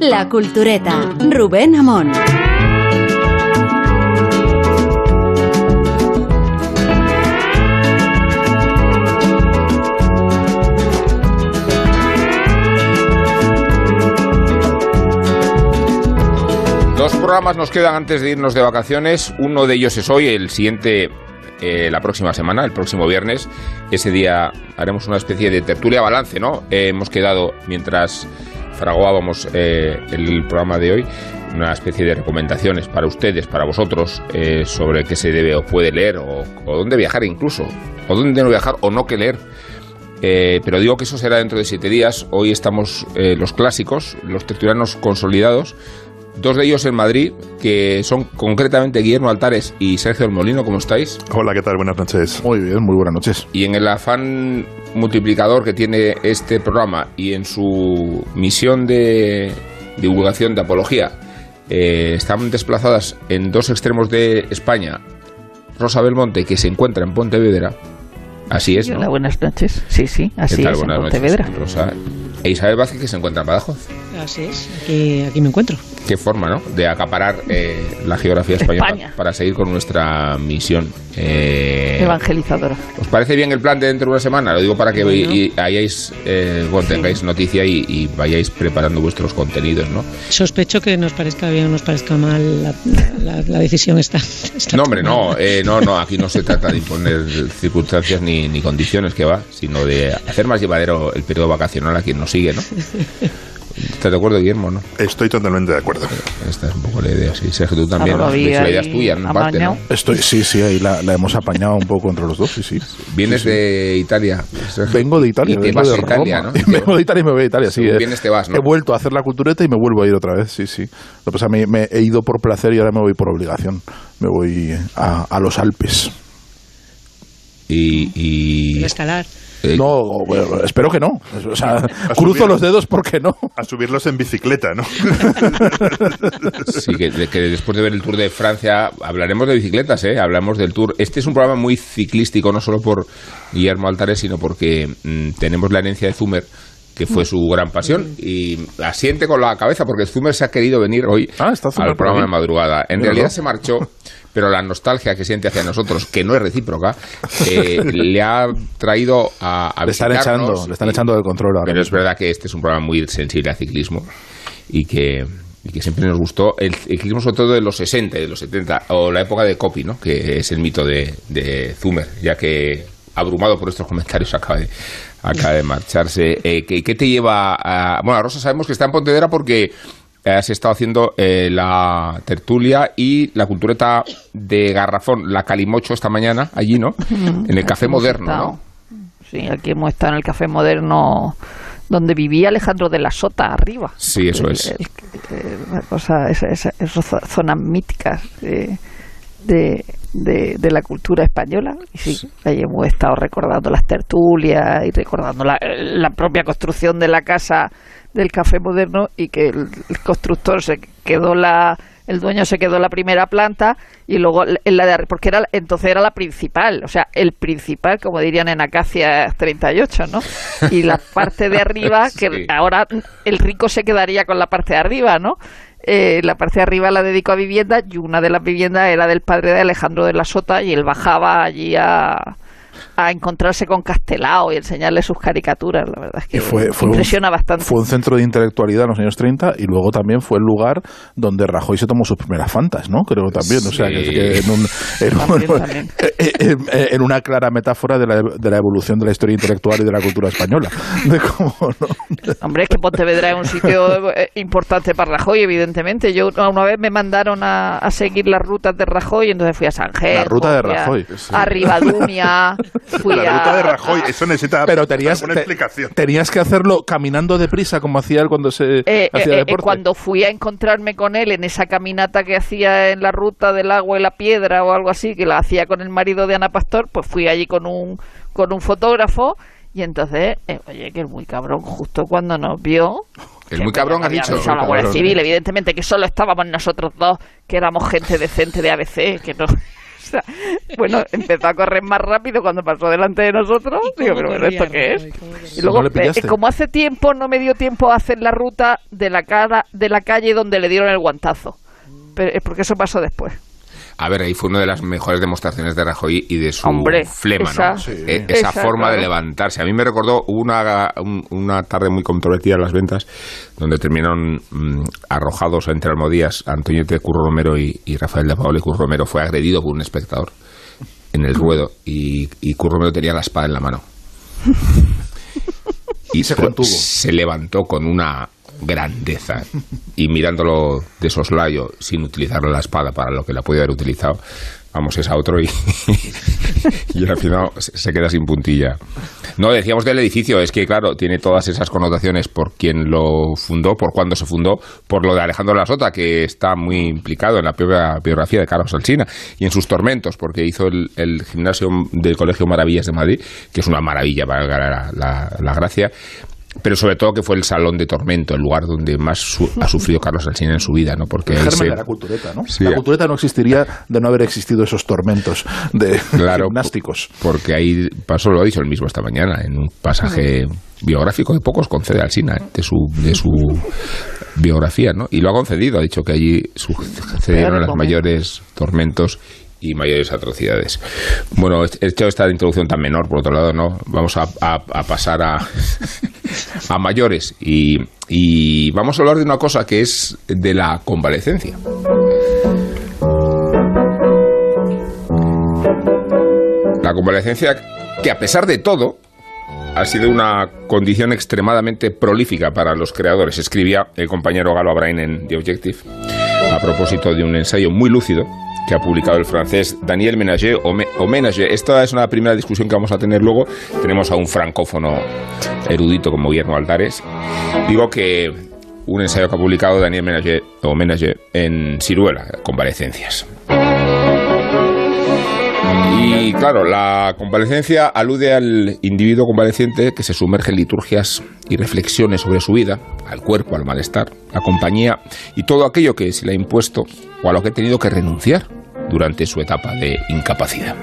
La Cultureta, Rubén Amón. Dos programas nos quedan antes de irnos de vacaciones. Uno de ellos es hoy, el siguiente eh, la próxima semana, el próximo viernes. Ese día haremos una especie de tertulia balance, ¿no? Eh, hemos quedado, mientras fraguábamos eh, el programa de hoy, una especie de recomendaciones para ustedes, para vosotros, sobre qué se debe o puede leer, o, o, dónde viajar incluso, o dónde no viajar o no qué leer. pero digo que eso será dentro de siete días. Hoy estamos los clásicos, los tertulianos consolidados, dos de ellos en Madrid, que son concretamente Guillermo Altares y Sergio El Molino. ¿Cómo estáis? Hola, ¿qué tal? Buenas noches. Muy bien, muy buenas noches. Y en el afán multiplicador que tiene este programa y en su misión de divulgación de apología, eh, están desplazadas en dos extremos de España Rosa Belmonte, que se encuentra en Pontevedra. Así es, ¿no? Hola, buenas noches. Sí, sí, así tal? es, Buenas en noches, Pontevedra. Rosa. E Isabel Vázquez, que se encuentra en Badajoz. Así es, aquí, aquí me encuentro. Qué forma, ¿no? De acaparar eh, la geografía española España. para seguir con nuestra misión. Eh, Evangelizadora. ¿Os parece bien el plan de dentro de una semana? Lo digo para que Bueno. y- hayáis, eh, bueno, tengáis noticia y, y vayáis preparando vuestros contenidos, ¿no? Sospecho que nos parezca bien o nos parezca mal la, la- la decisión está. está No, hombre, no, eh, no, no, aquí no se trata de imponer circunstancias ni, ni condiciones que va, sino de hacer más llevadero el periodo vacacional a quien nos sigue, ¿no? ¿Estás de acuerdo, Guillermo, no? Estoy totalmente de acuerdo. Esta es un poco la idea, sí. Sergio, tú también, Claro, ¿no? la idea es tuya, en parte, ¿no? Estoy, sí, sí, ahí la, la hemos apañado un poco entre los dos, sí, sí. Vienes de Italia. Sergio. Vengo de Italia, Y te vengo vas de Italia, Roma. ¿no? Vengo de Italia y me voy a Italia, sí. Según eh. vienes te vas, ¿no? He vuelto a hacer la cultureta y me vuelvo a ir otra vez, sí, sí. Lo que pasa, me, me he ido por placer y ahora me voy por obligación. Me voy a, a los Alpes. Y, y- escalar. Eh, No, bueno, espero que no. O sea, A cruzo subir. los dedos porque no. A subirlos en bicicleta, ¿no? Sí, que, de- que después de ver el Tour de Francia hablaremos de bicicletas, ¿eh? Hablamos del Tour. Este es un programa muy ciclístico, no solo por Guillermo Altares, sino porque mm, tenemos la herencia de Zumer, que fue su gran pasión, y asiente con la cabeza, porque Zumer se ha querido venir hoy Ah, al programa de madrugada. En realidad se marchó, pero la nostalgia que siente hacia nosotros, que no es recíproca, eh, le ha traído a, a Le están echando, le están echando del control ahora. pero es verdad que este es un programa muy sensible al ciclismo y que, y que siempre nos gustó el ciclismo sobre todo de los 60 y de los 70 o la época de Copy, ¿no? que es el mito de, de Zumer, ya que abrumado por estos comentarios acaba de, acaba de marcharse. Eh, ¿qué, qué te lleva a...? Bueno, Rosa sabemos que está en Pontevedra porque has estado haciendo eh, la tertulia y la cultureta de Garrafón, la Calimocho esta mañana, allí, ¿no? En el Café Moderno. ¿no? Sí, aquí hemos estado en el Café Moderno donde vivía Alejandro de la Sota, arriba. Sí, eso El- es. el- cosa, esas zo- zonas míticas de, de, de- de la cultura española. Y sí, ahí hemos estado recordando las tertulias y recordando la, la propia construcción de la casa del Café Moderno y que el, el constructor se quedó la el dueño se quedó en la primera planta y luego en la de arri- porque era entonces era la principal, o sea, el principal, como dirían en Acacia 38, ¿no? Y la parte de arriba que Sí. ahora el rico se quedaría con la parte de arriba, ¿no? Eh, la parte de arriba la dedicó a vivienda y una de las viviendas era del padre de Alejandro de la Sota y él bajaba allí a, a encontrarse con Castelao y enseñarle sus caricaturas. La verdad es que fue, fue impresiona un, bastante. Fue un centro de intelectualidad en los años 30 y luego también fue el lugar donde Rajoy se tomó sus primeras fantas, ¿no? Creo también. O sea, que, Sí. que en, un- en un- También, también. eh, eh, eh, en una clara metáfora de la, de la evolución de la historia intelectual y de la cultura española. De cómo, ¿no? Hombre, es que Pontevedra es un sitio eh, importante para Rajoy, evidentemente. Yo una vez me mandaron a, a seguir las rutas de Rajoy, entonces fui a San La ruta de a- Rajoy, sí. A Rivadumia, fui La a... ruta de Rajoy, eso necesita Pero tenías, una te- explicación. tenías que hacerlo caminando deprisa, como hacía él cuando se Eh, hacía eh, eh, cuando fui a encontrarme con él en esa caminata que hacía en la ruta del agua y la piedra o algo así, que la hacía con el marido de Ana Pastor, pues fui allí con un, con un fotógrafo y entonces, eh, oye, que es muy cabrón, justo cuando nos vio... El muy cabrón había dicho. la Guardia. Civil, evidentemente, que solo estábamos nosotros dos, que éramos gente decente de ABC, que no... sea, bueno, empezó a correr más rápido cuando pasó delante de nosotros. ¿Y cómo Digo, pero bueno, ¿esto qué es? Y luego, eh, como hace tiempo no me dio tiempo a hacer la ruta de la cara de la calle donde le dieron el guantazo. Pero es porque eso pasó después. A ver, ahí fue una de las mejores demostraciones de Rajoy y de su Hombre, flema, esa- ¿no? Sí. Eh, Esa Esa, forma de levantarse. A mí me recordó hubo una, un- una tarde muy controvertida en las ventas, donde terminaron mm, arrojados entre Almodías, Antoñete Curro Romero y, y Rafael de Paola y Curro Romero fue agredido por un espectador en el ruedo y, y Curro Romero tenía la espada en la mano. y se contuvo. se levantó con una grandeza. Y mirándolo de soslayo sin utilizar la espada para lo que la podía haber utilizado vamos es a otro y, al final se queda sin puntilla. No decíamos del edificio es que claro tiene todas esas connotaciones por quien lo fundó por cuándo se fundó por lo de Alejandro Lasota que está muy implicado en la propia biografía de Carlos Alsina y en sus tormentos porque hizo el, gimnasio del Colegio Maravillas de Madrid que es una maravilla para la gracia pero sobre todo que fue el salón de tormento, el lugar donde más su- ha sufrido Carlos Alsina en su vida, ¿no? Porque El ahí germen se- de la cultureta, ¿no? Sí. la cultureta no existiría de no haber existido esos tormentos de Claro, gimnásticos. porque ahí pasó, lo ha dicho él mismo esta mañana, en un pasaje biográfico que pocos concede Alsina, ¿eh? de su, de su biografía, ¿no? Y lo ha concedido, ha dicho que allí sucedieron los mayores tormentos y mayores atrocidades. Bueno, he hecho esta introducción tan menor, por otro lado, ¿no? Vamos a, pasar a, a mayores y, y vamos a hablar de una cosa que es de la convalecencia. La convalecencia que a pesar de todo ha sido una condición extremadamente prolífica para los creadores, escribía el compañero Galo Abrain en The Objective, a propósito de un ensayo muy lúcido que ha publicado el francés Daniel Ménager o, Ménager. Esta es una primera discusión que vamos a tener luego. Tenemos a un francófono erudito como Guillermo Altares. Digo que un ensayo que ha publicado Daniel Ménager o Ménager en Ciruela, Convalecencias. Y claro, la convalecencia alude al individuo convaleciente que se sumerge en liturgias y reflexiones sobre su vida, al cuerpo, al malestar, la compañía y todo aquello que se le ha impuesto o a lo que ha tenido que renunciar durante su etapa de incapacidad.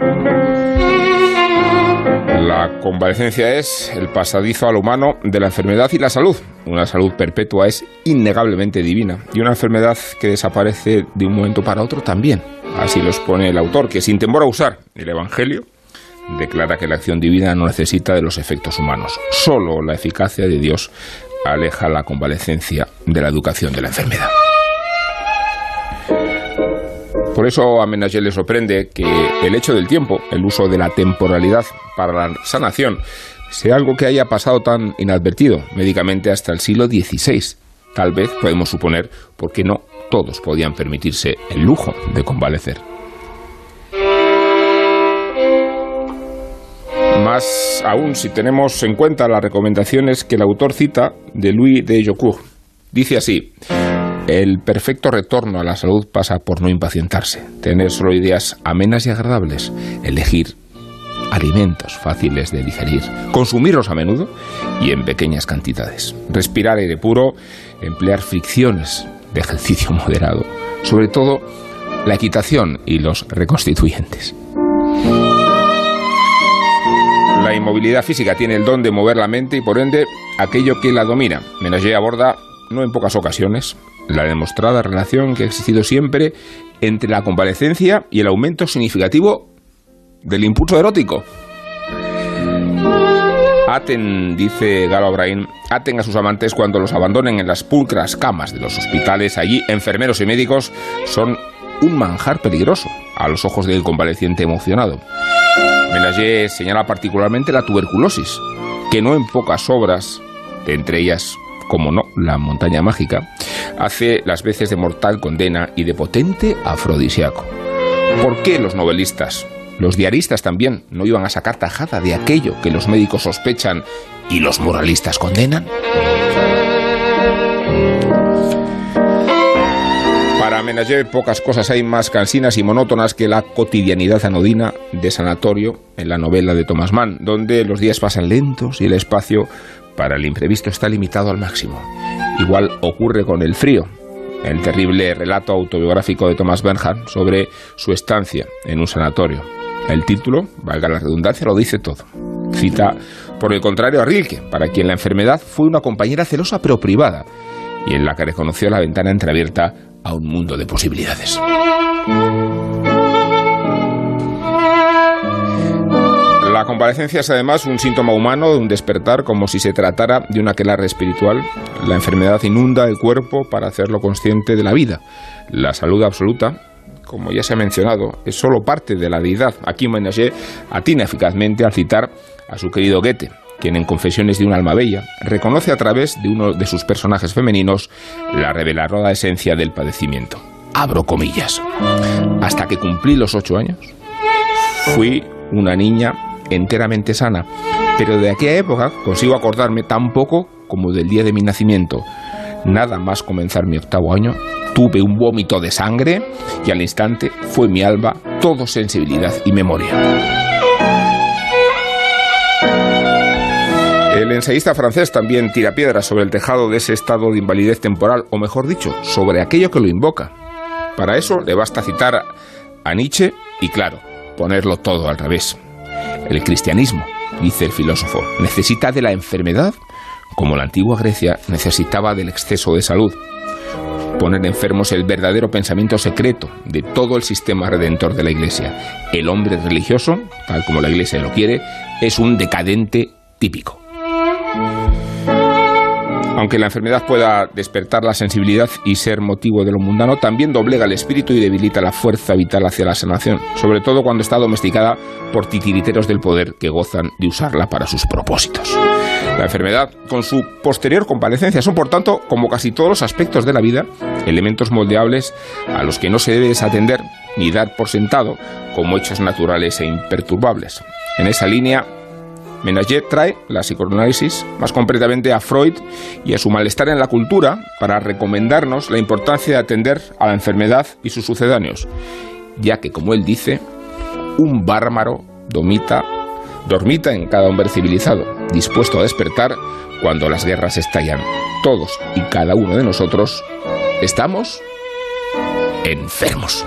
La convalecencia es el pasadizo al humano de la enfermedad y la salud. Una salud perpetua es innegablemente divina y una enfermedad que desaparece de un momento para otro también. Así lo expone el autor, que sin temor a usar el Evangelio, declara que la acción divina no necesita de los efectos humanos. Solo la eficacia de Dios aleja la convalecencia de la educación de la enfermedad. Por eso a Menagé le sorprende que el hecho del tiempo, el uso de la temporalidad para la sanación, sea algo que haya pasado tan inadvertido médicamente hasta el siglo XVI. Tal vez podemos suponer porque no todos podían permitirse el lujo de convalecer. Más aún si tenemos en cuenta las recomendaciones que el autor cita de Louis de Jocourt. Dice así, el perfecto retorno a la salud pasa por no impacientarse, tener solo ideas amenas y agradables, elegir alimentos fáciles de digerir, consumirlos a menudo y en pequeñas cantidades, respirar aire puro, emplear fricciones de ejercicio moderado, sobre todo la equitación y los reconstituyentes. La inmovilidad física tiene el don de mover la mente y por ende aquello que la domina. Menagé aborda, no en pocas ocasiones, la demostrada relación que ha existido siempre entre la convalecencia y el aumento significativo del impulso erótico. Aten, dice Galo Abrain, aten a sus amantes cuando los abandonen en las pulcras camas de los hospitales. Allí, enfermeros y médicos son un manjar peligroso a los ojos del convaleciente emocionado. Menagé señala particularmente la tuberculosis, que no en pocas obras, entre ellas, como no, la montaña mágica, hace las veces de mortal condena y de potente afrodisíaco. ¿Por qué los novelistas, los diaristas también, no iban a sacar tajada de aquello que los médicos sospechan y los moralistas condenan? Para Menagé pocas cosas hay más cansinas y monótonas que la cotidianidad anodina de Sanatorio en la novela de Thomas Mann, donde los días pasan lentos y el espacio para el imprevisto está limitado al máximo. Igual ocurre con el frío. el terrible relato autobiográfico de Thomas Bernhard sobre su estancia en un sanatorio. El título, valga la redundancia, lo dice todo. Cita, por el contrario, a Rilke, para quien la enfermedad fue una compañera celosa pero privada, y en la que reconoció la ventana entreabierta a un mundo de posibilidades. La convalecencia es además un síntoma humano de un despertar como si se tratara de una aquelarre espiritual. La enfermedad inunda el cuerpo para hacerlo consciente de la vida. La salud absoluta, como ya se ha mencionado, es solo parte de la deidad. Aquí Menagé atina eficazmente al citar a su querido Goethe, quien en Confesiones de un alma bella reconoce a través de uno de sus personajes femeninos la reveladora esencia del padecimiento. Abro comillas. Hasta que cumplí los ocho años, fui una niña enteramente sana, pero de aquella época consigo acordarme tan poco como del día de mi nacimiento. Nada más comenzar mi octavo año, tuve un vómito de sangre y al instante fue mi alma todo sensibilidad y memoria. El ensayista francés también tira piedras sobre el tejado de ese estado de invalidez temporal, o mejor dicho, sobre aquello que lo invoca. Para eso le basta citar a Nietzsche y, claro, ponerlo todo al revés. El cristianismo, dice el filósofo, necesita de la enfermedad como la antigua Grecia necesitaba del exceso de salud. Poner enfermos el verdadero pensamiento secreto de todo el sistema redentor de la Iglesia. El hombre religioso, tal como la Iglesia lo quiere, es un decadente típico. Aunque la enfermedad pueda despertar la sensibilidad y ser motivo de lo mundano, también doblega el espíritu y debilita la fuerza vital hacia la sanación, sobre todo cuando está domesticada por titiriteros del poder que gozan de usarla para sus propósitos. La enfermedad, con su posterior comparecencia, son por tanto, como casi todos los aspectos de la vida, elementos moldeables a los que no se debe desatender ni dar por sentado como hechos naturales e imperturbables. En esa línea, Menagé trae la psicoanálisis más concretamente a Freud y a su malestar en la cultura para recomendarnos la importancia de atender a la enfermedad y sus sucedáneos, ya que, como él dice, un bárbaro domita, dormita en cada hombre civilizado, dispuesto a despertar cuando las guerras estallan. Todos y cada uno de nosotros estamos enfermos.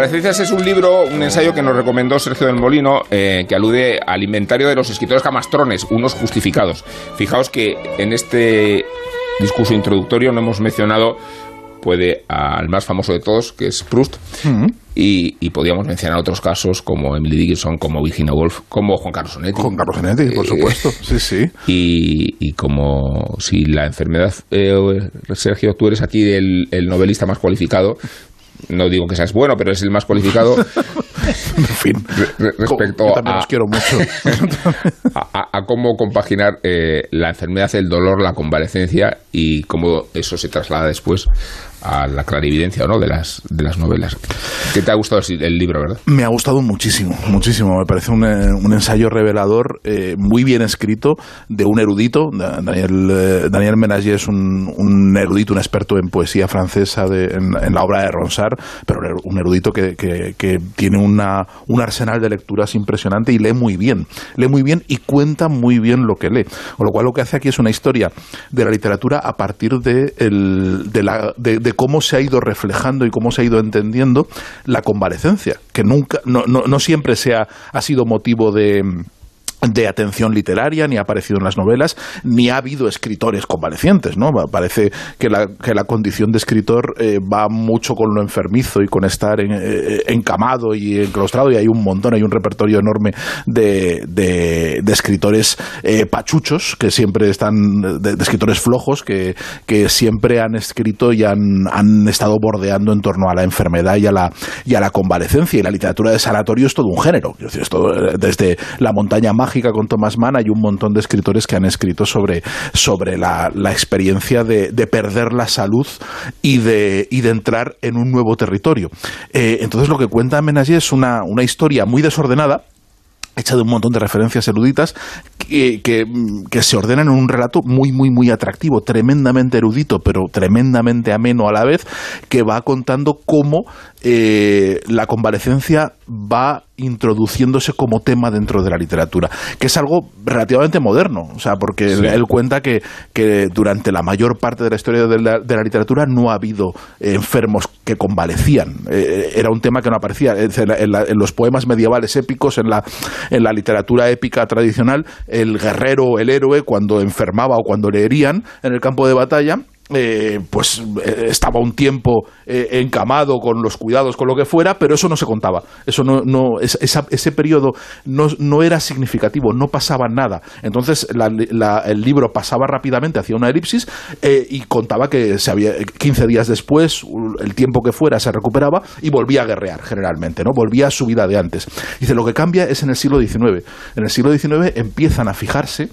Convalecencias es un libro, un ensayo que nos recomendó Sergio del Molino, eh, que alude al inventario de los escritores camastrones, unos justificados. Fijaos que en este discurso introductorio no hemos mencionado puede al más famoso de todos, que es Proust, y, y podíamos mencionar otros casos como Emily Dickinson, como Virginia Woolf, como Juan Carlos Onetti. Con Carlos Genetti, por Eh, supuesto. Sí, sí. Y, y como si la enfermedad, eh, Sergio, tú eres aquí el, el novelista más cualificado, no digo que seas bueno, pero es el más cualificado En fin. re- respecto Yo también a, los quiero mucho. a- a- a cómo compaginar eh, la enfermedad, el dolor, la convalecencia y cómo eso se traslada después a la clarividencia o no de las, de las novelas. ¿Qué te ha gustado el, libro, verdad? Me ha gustado muchísimo, muchísimo. Me parece un, eh, un ensayo revelador, eh, muy bien escrito, de un erudito. Da- Daniel, eh, Daniel Menagé es un, un erudito, un experto en poesía francesa de- en, en la obra de Ronsard, pero un er- un erudito que, que- que tiene una, un arsenal de lecturas impresionante y lee muy bien. Lee muy bien y cuenta muy bien lo que lee. Con lo cual lo que hace aquí es una historia de la literatura a partir de, el- de, la, de, cómo se ha ido reflejando y cómo se ha ido entendiendo la convalecencia, que nunca, no, no, siempre se ha, ha sido motivo de de atención literaria, ni ha aparecido en las novelas, ni ha habido escritores convalecientes, ¿no? Parece que la, que la condición de escritor eh, va mucho con lo enfermizo y con estar en- eh, encamado y enclaustrado, y hay un montón, hay un repertorio enorme de, de- escritores eh, pachuchos, que siempre están, de, escritores flojos, que, que siempre han escrito y han, han estado bordeando en torno a la enfermedad y a la, y a la convalecencia, y la literatura de sanatorio es todo un género, es todo, eh, desde La montaña con Thomas Mann hay un montón de escritores que han escrito sobre, sobre la, experiencia de, de perder la salud y de, y de entrar en un nuevo territorio. Eh, entonces lo que cuenta Menagé es una, una historia muy desordenada, hecha de un montón de referencias eruditas que, que se ordenan en un relato muy, muy, muy atractivo, tremendamente erudito, pero tremendamente ameno a la vez, que va contando cómo eh, la convalecencia va introduciéndose como tema dentro de la literatura, que es algo relativamente moderno, o sea, porque él, Sí. él cuenta que, que durante la mayor parte de la historia de la, de la literatura no ha habido enfermos que convalecían, Eh, era un tema que no aparecía, en, la- en la- en los poemas medievales épicos, en la, en la literatura épica tradicional, el guerrero, el héroe, cuando enfermaba o cuando le herían en el campo de batalla, eh, pues eh, estaba un tiempo eh, encamado con los cuidados, con lo que fuera, pero eso no se contaba. Eso no, no, es- esa- ese periodo no, no era significativo, no pasaba nada. Entonces la- la- el libro pasaba rápidamente, hacía una elipsis eh, y contaba que se había 15 días después, el tiempo que fuera, se recuperaba y volvía a guerrear generalmente, ¿no? Volvía a su vida de antes. Dice, lo que cambia es en el siglo XIX. En el siglo XIX empiezan a fijarse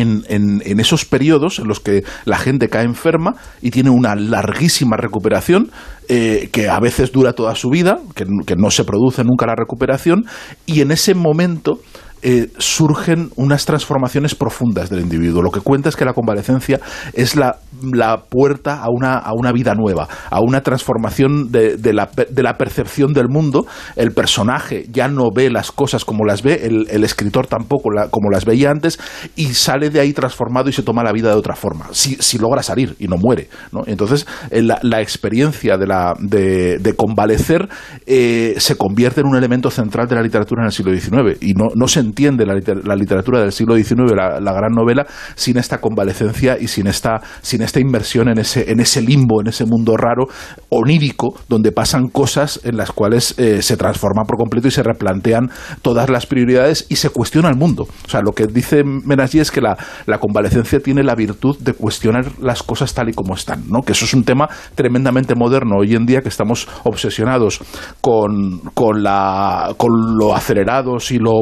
en, en- esos periodos en los que la gente cae enferma y tiene una larguísima recuperación eh, que a veces dura toda su vida, que no se produce nunca la recuperación, y en ese momento eh, surgen unas transformaciones profundas del individuo. Lo que cuenta es que la convalecencia es la, la puerta a una, a una vida nueva, a una transformación de, de la, de la percepción del mundo. El personaje ya no ve las cosas como las ve, el, escritor tampoco como las veía antes, y sale de ahí transformado y se toma la vida de otra forma, si, si logra salir y no muere. ¿no? Entonces, eh, la, experiencia de, de, de convalecer eh, se convierte en un elemento central de la literatura en el siglo XIX, y no, no se entiende la, liter- la literatura del siglo XIX, la, gran novela, sin esta convalecencia y sin esta, sin esta inmersión en ese, en ese limbo, en ese mundo raro, onírico, donde pasan cosas en las cuales eh, se transforma por completo y se replantean todas las prioridades y se cuestiona el mundo. O sea, lo que dice Menassi es que la, la convalecencia tiene la virtud de cuestionar las cosas tal y como están, ¿no? que eso es un tema tremendamente moderno hoy en día que estamos obsesionados con, con, la, con lo acelerados y lo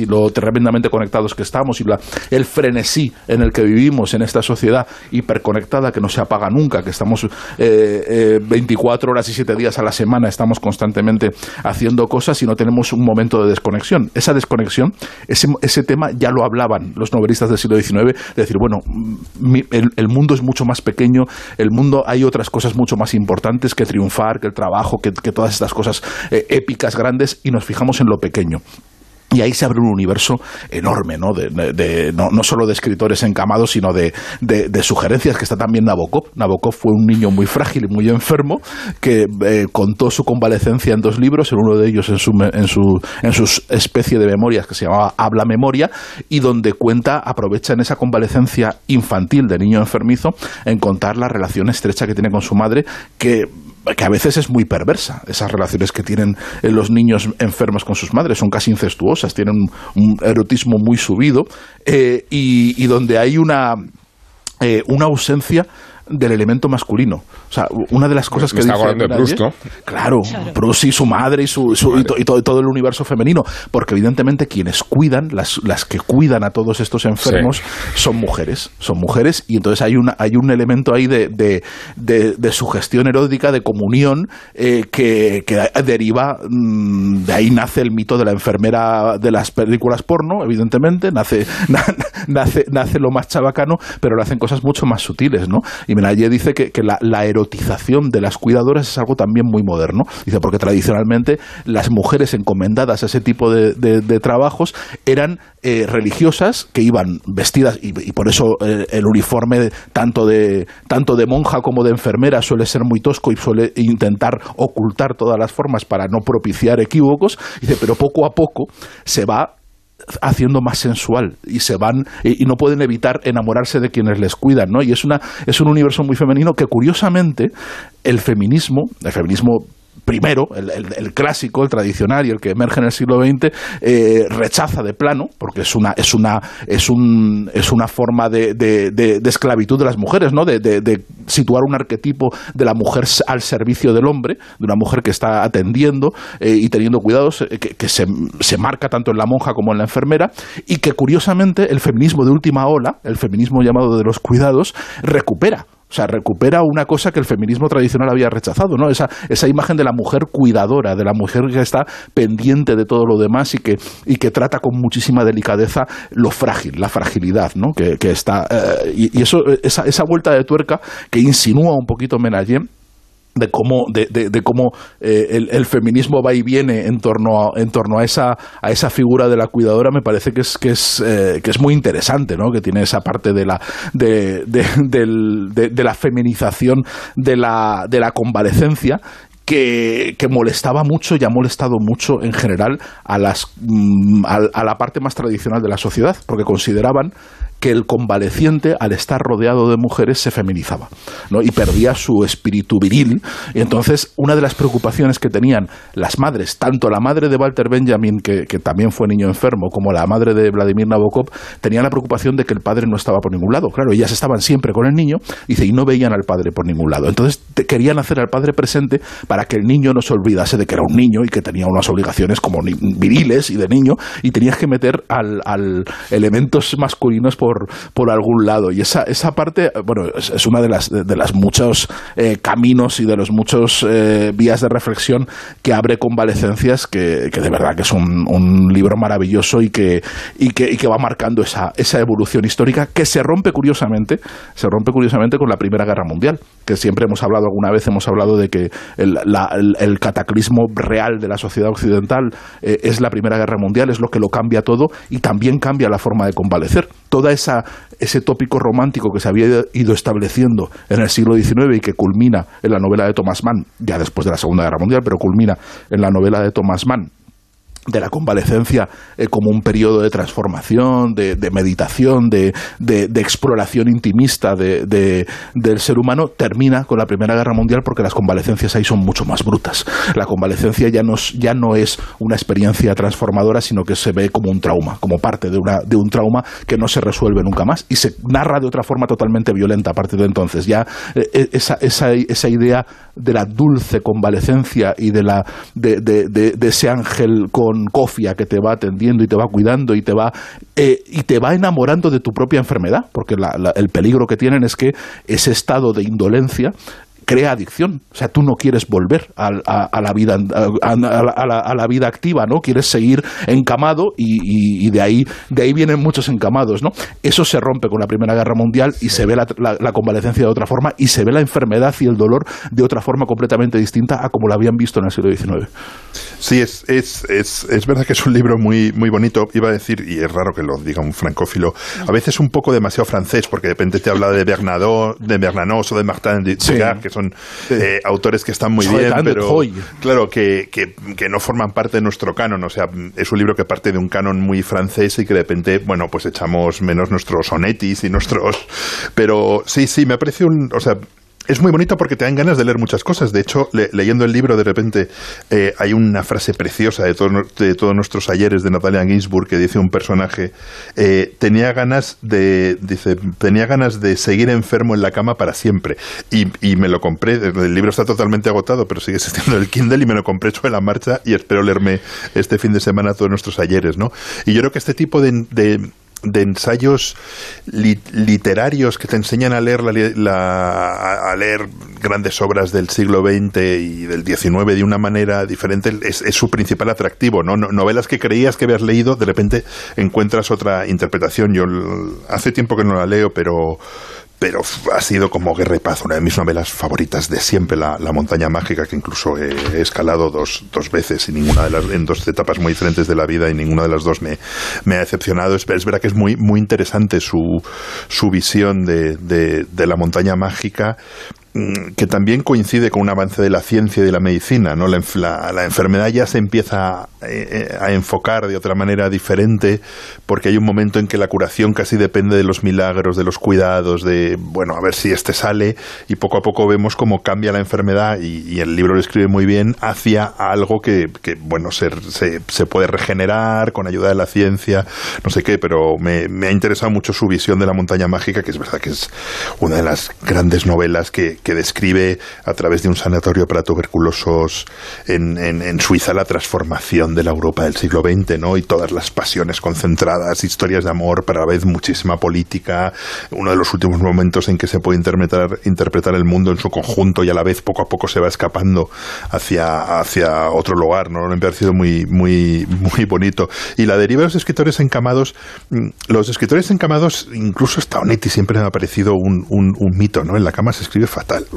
y lo tremendamente conectados que estamos y la, el frenesí en el que vivimos en esta sociedad hiperconectada que no se apaga nunca, que estamos eh, eh, 24 horas y 7 días a la semana, estamos constantemente haciendo cosas y no tenemos un momento de desconexión. Esa desconexión, ese, ese tema ya lo hablaban los novelistas del siglo XIX, de decir, bueno, mi- el, mundo es mucho más pequeño, el mundo hay otras cosas mucho más importantes que triunfar, que el trabajo, que, que todas estas cosas eh, épicas, grandes, y nos fijamos en lo pequeño. Y ahí se abre un universo enorme, ¿no? De, de- no, solo de escritores encamados, sino de, de- sugerencias que está también Nabokov. Nabokov fue un niño muy frágil y muy enfermo que eh, contó su convalecencia en dos libros, en uno de ellos en su, en su en su especie de memorias que se llamaba Habla Memoria, y donde cuenta, aprovecha en esa convalecencia infantil de niño enfermizo en contar la relación estrecha que tiene con su madre, que que a veces es muy perversa. Esas relaciones que tienen eh, los niños enfermos con sus madres son casi incestuosas, tienen un, erotismo muy subido eh, y, y donde hay una, eh, una ausencia del elemento masculino. O sea, una de las cosas Me que está dice de Proust, ¿no? Claro, Proust y su madre y, su, su- y, to- y to- y todo el universo femenino. Porque evidentemente quienes cuidan, las, las que cuidan a todos estos enfermos, son mujeres. Son mujeres y entonces hay, una, hay un elemento ahí de, de, de- de sugestión erótica, de comunión, eh, que, que deriva, mm, de ahí nace el mito de la enfermera de las películas porno, evidentemente, nace, na- nace, nace lo más chabacano, pero lo hacen cosas mucho más sutiles, ¿no? Y Menayer dice que, la, erotización de las cuidadoras es algo también muy moderno. Dice, porque tradicionalmente las mujeres encomendadas a ese tipo de, trabajos eran eh, religiosas que iban vestidas, y, por eso eh, el uniforme tanto de, tanto de monja como de enfermera suele ser muy tosco y suele intentar ocultar todas las formas para no propiciar equívocos. Dice, pero poco a poco se va haciendo más sensual y se van y, no pueden evitar enamorarse de quienes les cuidan, ¿no? Y es una es un universo muy femenino que curiosamente el feminismo, el feminismo primero, el, clásico, el tradicional y el que emerge en el siglo XX, eh, rechaza de plano, porque es una, es una, es un, es una forma de, de- de- de esclavitud de las mujeres, ¿no? De, situar un arquetipo de la mujer al servicio del hombre, de una mujer que está atendiendo eh, y teniendo cuidados, eh, que, que se, se marca tanto en la monja como en la enfermera, y que curiosamente el feminismo de última ola, el feminismo llamado de los cuidados, recupera. O sea, recupera una cosa que el feminismo tradicional había rechazado, ¿no? Esa, esa imagen de la mujer cuidadora, de la mujer que está pendiente de todo lo demás y que, y que trata con muchísima delicadeza lo frágil, la fragilidad, ¿no? Que, que está, eh, y, eso, esa, esa vuelta de tuerca que insinúa un poquito Menayem, de cómo, de, de, de cómo eh, el, el, feminismo va y viene en torno a, en torno a esa a esa figura de la cuidadora me parece que es que es eh, que es muy interesante ¿no? que tiene esa parte de la de, de, la feminización de la, de la convalecencia que, que, molestaba mucho y ha molestado mucho en general a, las, mm, a, la parte más tradicional de la sociedad, porque consideraban que el convaleciente, al estar rodeado de mujeres, se feminizaba ¿no? y perdía su espíritu viril. Y entonces, una de las preocupaciones que tenían las madres, tanto la madre de Walter Benjamin, que, también fue niño enfermo, como la madre de Vladimir Nabokov, tenían la preocupación de que el padre no estaba por ningún lado. Claro, ellas estaban siempre con el niño y no veían al padre por ningún lado. Entonces, querían hacer al padre presente para que el niño no se olvidase de que era un niño y que tenía unas obligaciones como viriles y de niño, y tenías que meter al, elementos masculinos por, algún lado. Y esa, esa parte, bueno, es, es una de las, de, de las muchos eh, caminos y de los muchos eh, vías de reflexión que abre Convalecencias, que, que de verdad que es un, libro maravilloso y que, y que, y que va marcando esa, esa evolución histórica que se rompe curiosamente, se rompe curiosamente con la Primera Guerra Mundial, que siempre hemos hablado, alguna vez hemos hablado de que el, la, el cataclismo real de la sociedad occidental eh, es la Primera Guerra Mundial, es lo que lo cambia todo y también cambia la forma de convalecer. Toda esa, ese tópico romántico que se había ido estableciendo en el siglo XIX y que culmina en la novela de Thomas Mann, ya después de la Segunda Guerra Mundial, pero culmina en la novela de Thomas Mann, de la convalecencia eh, como un periodo de transformación, de, meditación, de, de, exploración intimista del ser humano, termina con la Primera Guerra Mundial porque las convalecencias ahí son mucho más brutas. La convalecencia ya no, ya no es una experiencia transformadora, sino que se ve como un trauma, como parte de, una, de un trauma que no se resuelve nunca más y se narra de otra forma totalmente violenta a partir de entonces. Ya eh, esa, esa, esa idea de la dulce convalecencia y de, la, de ese ángel con cofia que te va atendiendo y te va cuidando y te va eh, y te va enamorando de tu propia enfermedad, porque la, el peligro que tienen es que ese estado de indolencia crea adicción. O sea, tú no quieres volver a, a, a la, vida, a, la, a, la, vida activa, ¿no? Quieres seguir encamado y, y, y, de, ahí, de ahí vienen muchos encamados, ¿no? Eso se rompe con la Primera Guerra Mundial y se ve la, la, convalecencia de otra forma y se ve la enfermedad y el dolor de otra forma completamente distinta a como lo habían visto en el siglo XIX. Sí, es, es, es, es verdad que es un libro muy, muy bonito. Iba a decir, y es raro que lo diga un francófilo, a veces un poco demasiado francés, porque de repente te habla de Bernadot, de Bernanos o de Martin de sí. que son eh, autores que están muy bien, pero claro, que, que, que, no forman parte de nuestro canon. O sea, es un libro que parte de un canon muy francés y que de repente, bueno, pues echamos menos nuestros sonetis y nuestros... Pero sí, sí, me parece un... O sea, es muy bonito porque te dan ganas de leer muchas cosas. De hecho, le, leyendo el libro, de repente eh, hay una frase preciosa de, de, todos nuestros ayeres de Natalia Ginsburg que dice un personaje eh, tenía ganas de dice tenía ganas de seguir enfermo en la cama para siempre y, y, me lo compré. El libro está totalmente agotado, pero sigue existiendo el Kindle y me lo compré sobre la marcha y espero leerme este fin de semana todos nuestros ayeres, ¿no? Y yo creo que este tipo de de ensayos li literarios que te enseñan a leer, la, la, a leer grandes obras del siglo XX y del XIX de una manera diferente es, es su principal atractivo. ¿no? Novelas que creías que habías leído, de repente encuentras otra interpretación. Yo hace tiempo que no la leo, pero pero ha sido como Guerra y Paz, una de mis novelas favoritas de siempre, La, la montaña mágica, que incluso he, escalado dos, dos, veces y ninguna de las, en dos etapas muy diferentes de la vida y ninguna de las dos me, me ha decepcionado. Es, es, verdad que es muy, muy interesante su, su visión de, de la montaña mágica que también coincide con un avance de la ciencia y de la medicina, ¿no? La, la, la enfermedad ya se empieza a, eh, a, enfocar de otra manera diferente porque hay un momento en que la curación casi depende de los milagros, de los cuidados, de, bueno, a ver si este sale y poco a poco vemos cómo cambia la enfermedad y, y el libro lo escribe muy bien hacia algo que, que bueno, se, se, se, puede regenerar con ayuda de la ciencia, no sé qué, pero me, me ha interesado mucho su visión de la montaña mágica, que es verdad que es una de las grandes novelas que, que describe a través de un sanatorio para tuberculosos en, en, Suiza la transformación de la Europa del siglo XX, ¿no? Y todas las pasiones concentradas, historias de amor, para la vez muchísima política. Uno de los últimos momentos en que se puede interpretar, interpretar el mundo en su conjunto y a la vez poco a poco se va escapando hacia, hacia otro lugar, ¿no? Me ha parecido muy, muy, muy bonito. Y la deriva de los escritores encamados, mm, los escritores encamados, incluso Staonetti siempre me ha parecido un, un, mito, ¿no? En la cama se escribe fatal.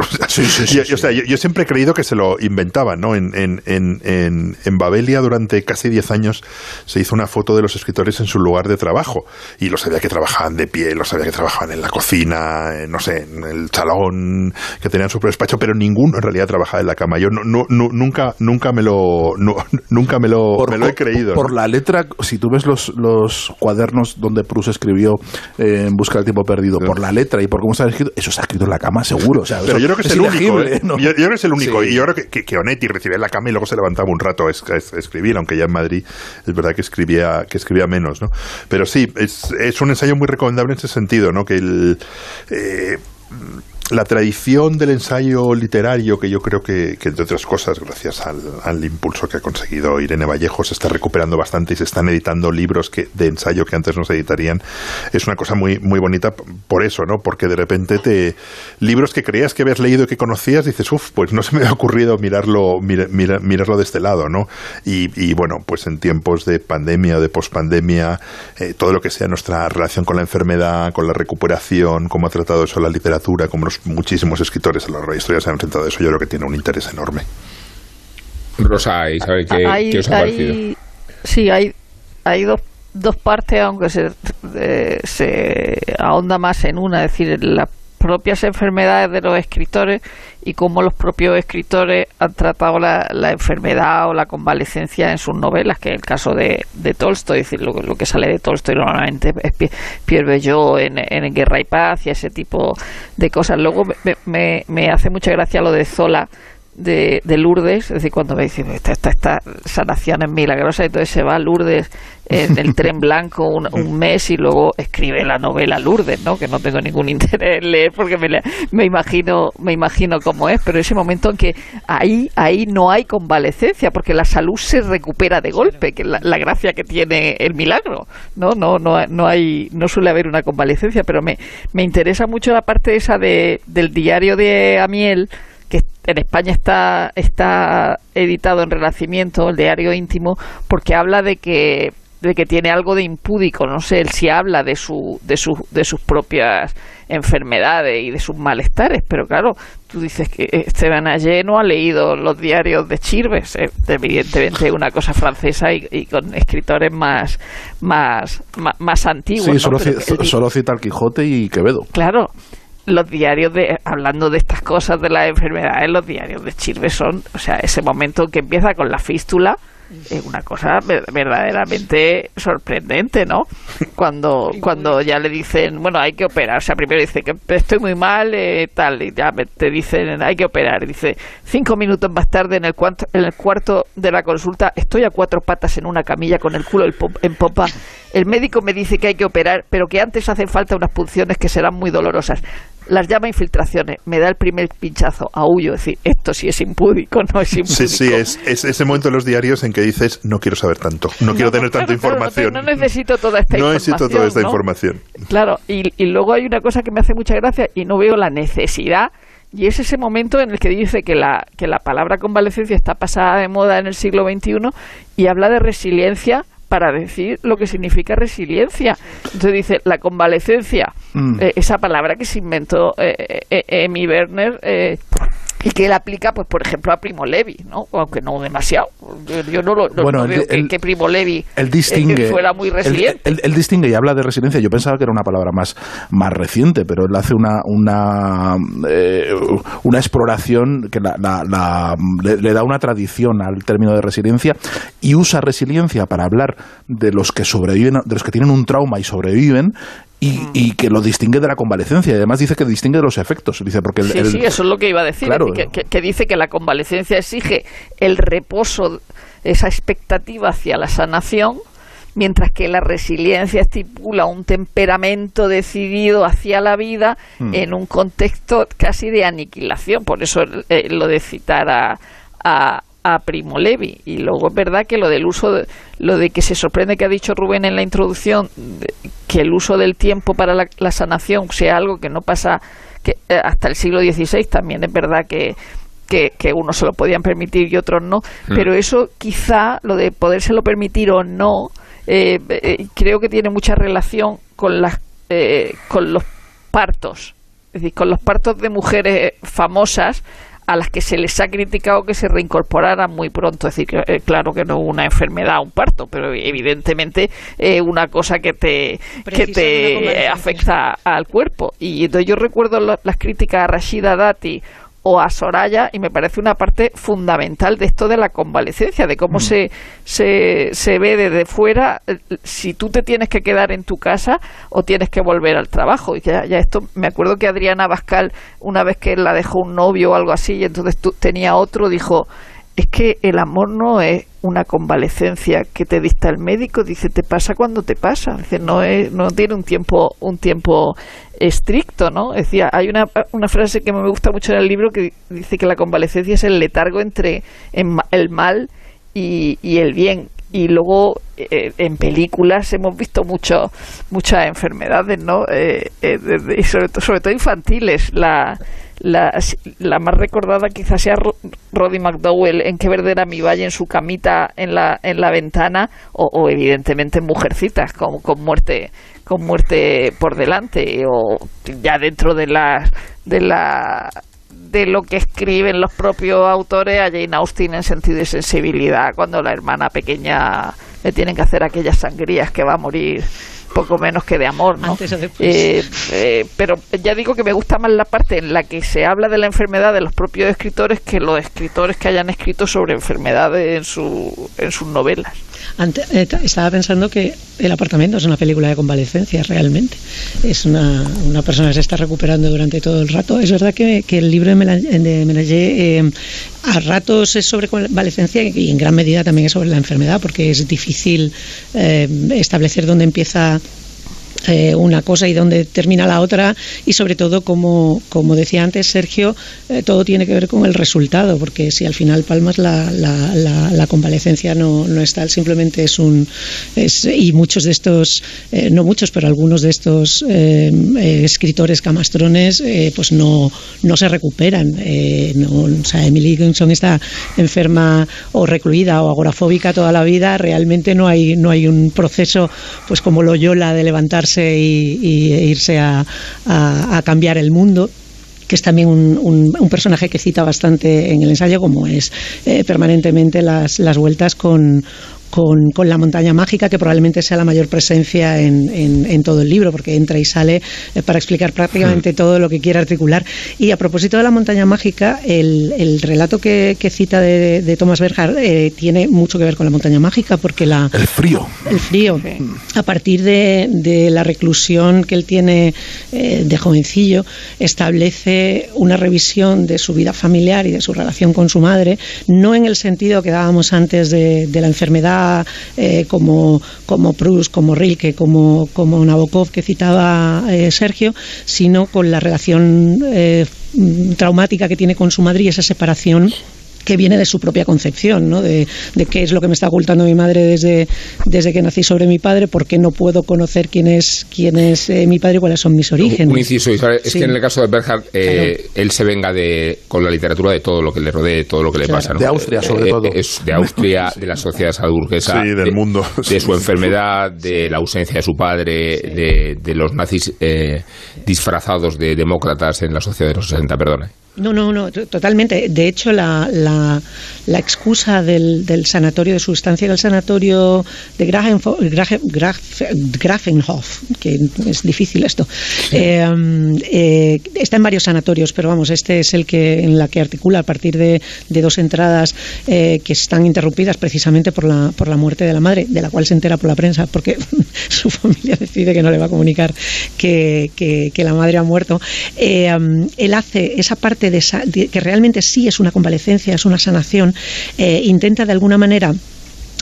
O sea, yo, siempre he creído que se lo inventaban, ¿no? En, en, en, en Babelia durante casi 10 años se hizo una foto de los escritores en su lugar de trabajo y lo sabía que trabajaban de pie, lo sabía que trabajaban en la cocina, no sé, en el salón, que tenían su despacho, pero ninguno en realidad trabajaba en la cama. Yo no, no, nunca, nunca me lo, nunca me lo, me lo he creído. Por, la letra, si tú ves los, los cuadernos donde Proust escribió eh, En busca del tiempo perdido, por la letra y por cómo está escrito, eso está escrito en la cama, seguro. Pero yo creo que es, el único. ¿eh? Yo, creo que es el único. Y yo creo que, que, Onetti recibía la cama y luego se levantaba un rato a, escribir, aunque ya en Madrid es verdad que escribía, que escribía menos, ¿no? Pero sí, es, es un ensayo muy recomendable en ese sentido, ¿no? Que el, eh, la tradición del ensayo literario, que yo creo que, entre otras cosas, gracias al, impulso que ha conseguido Irene Vallejo, se está recuperando bastante y se están editando libros que, de ensayo que antes no se editarían, es una cosa muy, muy bonita por eso, ¿no? Porque de repente te libros que creías que habías leído y que conocías, dices, uff, pues no se me ha ocurrido mirarlo, mirarlo de este lado, ¿no? Y, bueno, pues en tiempos de pandemia o de pospandemia, eh, todo lo que sea nuestra relación con la enfermedad, con la recuperación, cómo ha tratado eso la literatura, cómo los muchísimos escritores a lo largo de la historia se han enfrentado a eso. Yo creo que tiene un interés enorme. Rosa, ¿y qué, os ha parecido? Sí, hay, hay dos, dos partes, aunque se, se ahonda más en una, es decir, la propias enfermedades de los escritores y cómo los propios escritores han tratado la, enfermedad o la convalecencia en sus novelas, que es el caso de, de Tolstoy, decir, lo, que sale de Tolstoy normalmente es Pierre Bellot en, en, Guerra y Paz y ese tipo de cosas. Luego me, me, me hace mucha gracia lo de Zola, de, de, Lourdes, es decir, cuando me dicen esta, esta, esta sanación es milagrosa, entonces se va a Lourdes en el tren blanco un, mes y luego escribe la novela Lourdes, ¿no? Que no tengo ningún interés en leer porque me, me imagino me imagino cómo es, pero ese momento en que ahí ahí no hay convalecencia porque la salud se recupera de golpe, que es la, gracia que tiene el milagro, ¿no? No no no hay no suele haber una convalecencia, pero me me interesa mucho la parte esa de del diario de Amiel que en España está, está editado en Renacimiento, el diario íntimo, porque habla de que de que tiene algo de impúdico, no sé, él sí habla de, su, de, su, de sus propias enfermedades y de sus malestares, pero claro, tú dices que Esteban Ayé no ha leído los diarios de Chirves, eh, evidentemente es una cosa francesa y, con escritores más, más, más, antiguos. Sí, solo, solo cita al Quijote y Quevedo. Claro, los diarios de hablando de estas cosas de las enfermedades, los diarios de Chirve son, o sea, ese momento que empieza con la fístula es una cosa verdaderamente sorprendente, ¿no? Cuando cuando ya le dicen, bueno, hay que operar, o sea, primero dice que estoy muy mal, eh, tal, y ya te dicen, hay que operar, dice, cinco minutos más tarde en el, cuarto, en el cuarto de la consulta, estoy a cuatro patas en una camilla con el culo en popa, el médico me dice que hay que operar, pero que antes hacen falta unas punciones que serán muy dolorosas las llama infiltraciones. Me da el primer pinchazo, aullo, decir, esto sí es impúdico, no es impúdico. Sí, sí, es, ese momento en los diarios en que dices, no quiero saber tanto, no, quiero tener tanta información. No, necesito toda esta información. No necesito toda esta información. Claro, y, y luego hay una cosa que me hace mucha gracia y no veo la necesidad y es ese momento en el que dice que la, que la palabra convalecencia está pasada de moda en el siglo XXI y habla de resiliencia para decir lo que significa resiliencia. Entonces dice, la convalecencia, mm. eh, esa palabra que se inventó eh, eh, eh Emi Werner, y que él aplica, pues por ejemplo, a Primo Levi, ¿no? Aunque no demasiado. Yo, no, lo, bueno, veo que, Primo Levi distingue, fuera muy resiliente. Él, distingue y habla de resiliencia. Yo pensaba que era una palabra más, más reciente, pero él hace una una, eh, una exploración que la, le, da una tradición al término de resiliencia y usa resiliencia para hablar de los que sobreviven, de los que tienen un trauma y sobreviven y, que lo distingue de la convalecencia. Y además dice que distingue de los efectos. Dice porque sí, sí, eso es lo que iba a decir. que, dice que la convalecencia exige el reposo, esa expectativa hacia la sanación, mientras que la resiliencia estipula un temperamento decidido hacia la vida hmm. en un contexto casi de aniquilación. Por eso eh, lo de citar a, a Primo Levi. Y luego es verdad que lo del uso, de, lo de que se sorprende que ha dicho Rubén en la introducción, que el uso del tiempo para la, sanación sea algo que no pasa que eh, hasta el siglo XVI, también es verdad que, que, que unos se lo podían permitir y otros no, mm. pero eso quizá, lo de podérselo permitir o no, eh, eh, creo que tiene mucha relación con, las, con los partos, es decir, con los partos de mujeres famosas a las que se les ha criticado que se reincorporaran muy pronto. Es decir, eh, claro que no una enfermedad, un parto, pero evidentemente eh, una cosa que te, que te afecta al cuerpo. Y entonces yo recuerdo las críticas a Rashida Dati o a Soraya y me parece una parte fundamental de esto de la convalecencia, de cómo mm. se, se, se ve desde fuera eh, si tú te tienes que quedar en tu casa o tienes que volver al trabajo. Y ya, ya esto, me acuerdo que Adriana Bascal, una vez que la dejó un novio o algo así y entonces tú, tenía otro, dijo, es que el amor no es una convalecencia que te dicta el médico, dice, te pasa cuando te pasa, dice, no es, no tiene un tiempo, un tiempo estricto, ¿no? Decía, hay una, una frase que me gusta mucho en el libro que dice que la convalecencia es el letargo entre el mal y, y el bien, y luego eh, en películas hemos visto mucho, muchas enfermedades, ¿no? Eh, eh, y sobre, sobre todo infantiles. La, la, la, más recordada quizás sea Roddy McDowell en Que Verde era mi valle en su camita en la, en la ventana o, evidentemente en Mujercitas con, con muerte con muerte por delante o ya dentro de la de la de lo que escriben los propios autores a Jane Austen en sentido y sensibilidad cuando la hermana pequeña le tienen que hacer aquellas sangrías que va a morir poco menos que de amor, ¿no? Eh, eh, pero ya digo que me gusta más la parte en la que se habla de la enfermedad de los propios escritores que los escritores que hayan escrito sobre enfermedades en, su, en sus novelas. Eh, estaba pensando que El apartamento es una película de convalecencia realmente. Es una, una, persona que se está recuperando durante todo el rato. Es verdad que, que el libro de, Mélanger a ratos es sobre convalecencia y en gran medida también es sobre la enfermedad porque es difícil establecer dónde empieza eh, una cosa y donde termina la otra. Y sobre todo como, como decía antes Sergio eh, todo tiene que ver con el resultado porque si al final palmas la, la, la, convalecencia no, no es tal simplemente es un es, y muchos de estos eh, no muchos pero algunos de estos escritores camastrones pues no, no se recuperan. No, o sea, Emily Dickinson está enferma o recluida o agorafóbica toda la vida realmente no hay no hay un proceso pues como lo Yola de levantarse y, e irse a, cambiar el mundo que es también un, personaje que cita bastante en el ensayo, como es eh, permanentemente las, las vueltas con, con, con, la montaña mágica, que probablemente sea la mayor presencia en, en, todo el libro, porque entra y sale eh, para explicar prácticamente hmm. todo lo que quiere articular. Y a propósito de la montaña mágica, el, el relato que, que, cita de, de Thomas Berger eh, tiene mucho que ver con la montaña mágica, porque la... El frío. El frío. A partir de, de, la reclusión que él tiene eh, de jovencillo, establece una revisión de su vida familiar y de su relación con su madre, no en el sentido que dábamos antes de, de la enfermedad eh, como, como Proust, como Rilke, como, como Nabokov que citaba eh, Sergio, sino con la relación eh, traumática que tiene con su madre y esa separación que viene de su propia concepción, ¿no? de, qué es lo que me está ocultando mi madre desde, desde que nací sobre mi padre, por qué no puedo conocer quién es, quién es eh, mi padre y cuáles son mis orígenes. Un inciso, es que en el caso de Bernhard, eh, él se venga de, con la literatura de todo lo que le rodee, todo lo que le pasa. De Austria, sobre eh, todo. Es de Austria, de la sociedad salburguesa, del de, mundo. de su enfermedad, de la ausencia de su padre, de, de los nazis disfrazados de demócratas en la sociedad de los 60, perdona. No, no, no, totalmente. De hecho, la, la, la excusa del, del, sanatorio, de su estancia en el sanatorio de Grafenhof, que es difícil esto, eh, eh, está en varios sanatorios, pero vamos, este es el que en la que articula a partir de, de dos entradas eh, que están interrumpidas precisamente por la, por la muerte de la madre, de la cual se entera por la prensa, porque su familia decide que no le va a comunicar que, que, que la madre ha muerto. él hace esa parte que realmente sí es una convalecencia, es una sanación, eh, intenta de alguna manera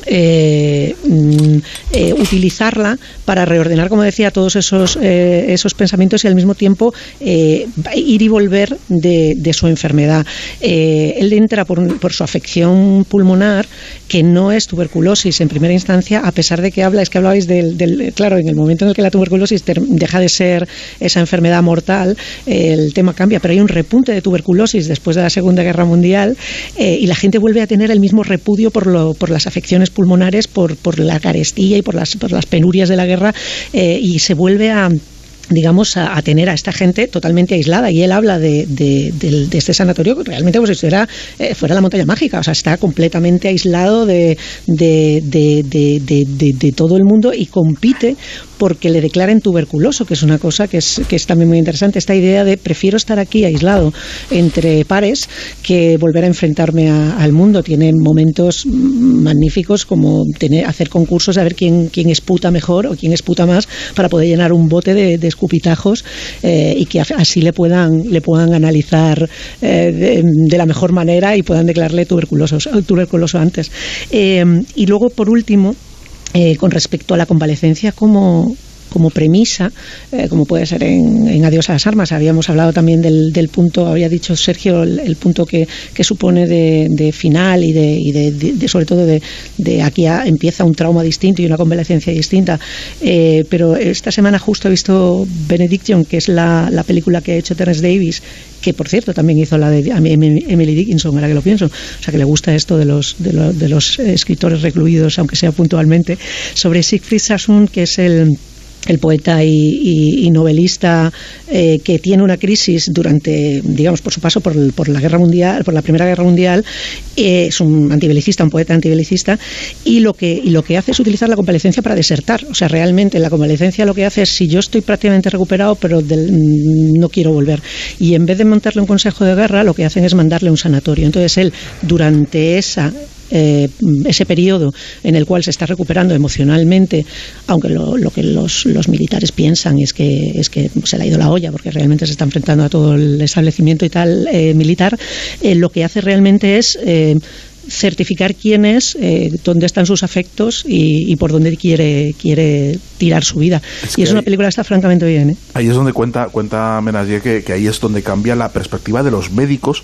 eh, mm, eh, utilizarla para reordenar, como decía, todos esos, esos pensamientos y al mismo tiempo ir y volver de, su enfermedad. él entra por, por su afección pulmonar, que no es tuberculosis en primera instancia, a pesar de que habla, es que hablabais del, del claro, en el momento en el que la tuberculosis deja de ser esa enfermedad mortal, el tema cambia, pero hay un repunte de tuberculosis después de la Segunda Guerra Mundial eh, y la gente vuelve a tener el mismo repudio por, lo, por las afecciones pulmonares, por, por la carestía y por las, por las penurias de la guerra eh, y se vuelve a digamos, a, tener a esta gente totalmente aislada. Y él habla de, este sanatorio que realmente pues, era, eh, fuera la montaña mágica, o sea, está completamente aislado de, todo el mundo y compite porque le declaren tuberculoso, que es una cosa que es, que es también muy interesante. Esta idea de prefiero estar aquí aislado entre pares que volver a enfrentarme al mundo. Tiene momentos magníficos como tener, hacer concursos a ver quién, quién esputa mejor o quién esputa más para poder llenar un bote de, de escupitajos eh, y que así le puedan, le puedan analizar eh, de, la mejor manera y puedan declararle tuberculoso, tuberculoso antes. Eh, y luego, por último, con respecto a la convalecencia, ¿cómo, como premisa, eh, como puede ser en, Adiós a las armas. Habíamos hablado también del, del punto, había dicho Sergio, el, punto que, que, supone de, final y, de, y de, sobre todo de, aquí empieza un trauma distinto y una convalecencia distinta. Eh, pero esta semana justo he visto Benediction, que es la, la película que ha hecho Terence Davis, que por cierto también hizo la de Emily Dickinson, ahora que lo pienso, o sea que le gusta esto de los, de, de los escritores recluidos, aunque sea puntualmente, sobre Siegfried Sassoon, que es el el poeta y, novelista eh, que tiene una crisis durante, digamos, por su paso por, la guerra mundial, por la primera guerra mundial, eh, es un antibelicista, un poeta antibelicista, y lo que y lo que hace es utilizar la convalecencia para desertar. O sea, realmente la convalecencia lo que hace es si yo estoy prácticamente recuperado, pero mm, no quiero volver. Y en vez de montarle un consejo de guerra, lo que hacen es mandarle un sanatorio. Entonces él, durante esa eh, ese periodo en el cual se está recuperando emocionalmente, aunque lo, que los, militares piensan es que, es que se le ha ido la olla porque realmente se está enfrentando a todo el establecimiento y tal eh, militar, eh, lo que hace realmente es certificar quién es, eh, dónde están sus afectos y, por dónde quiere, quiere tirar su vida. y es una película que está francamente bien. ¿eh? Ahí es donde cuenta, cuenta Menagier que, ahí es donde cambia la perspectiva de los médicos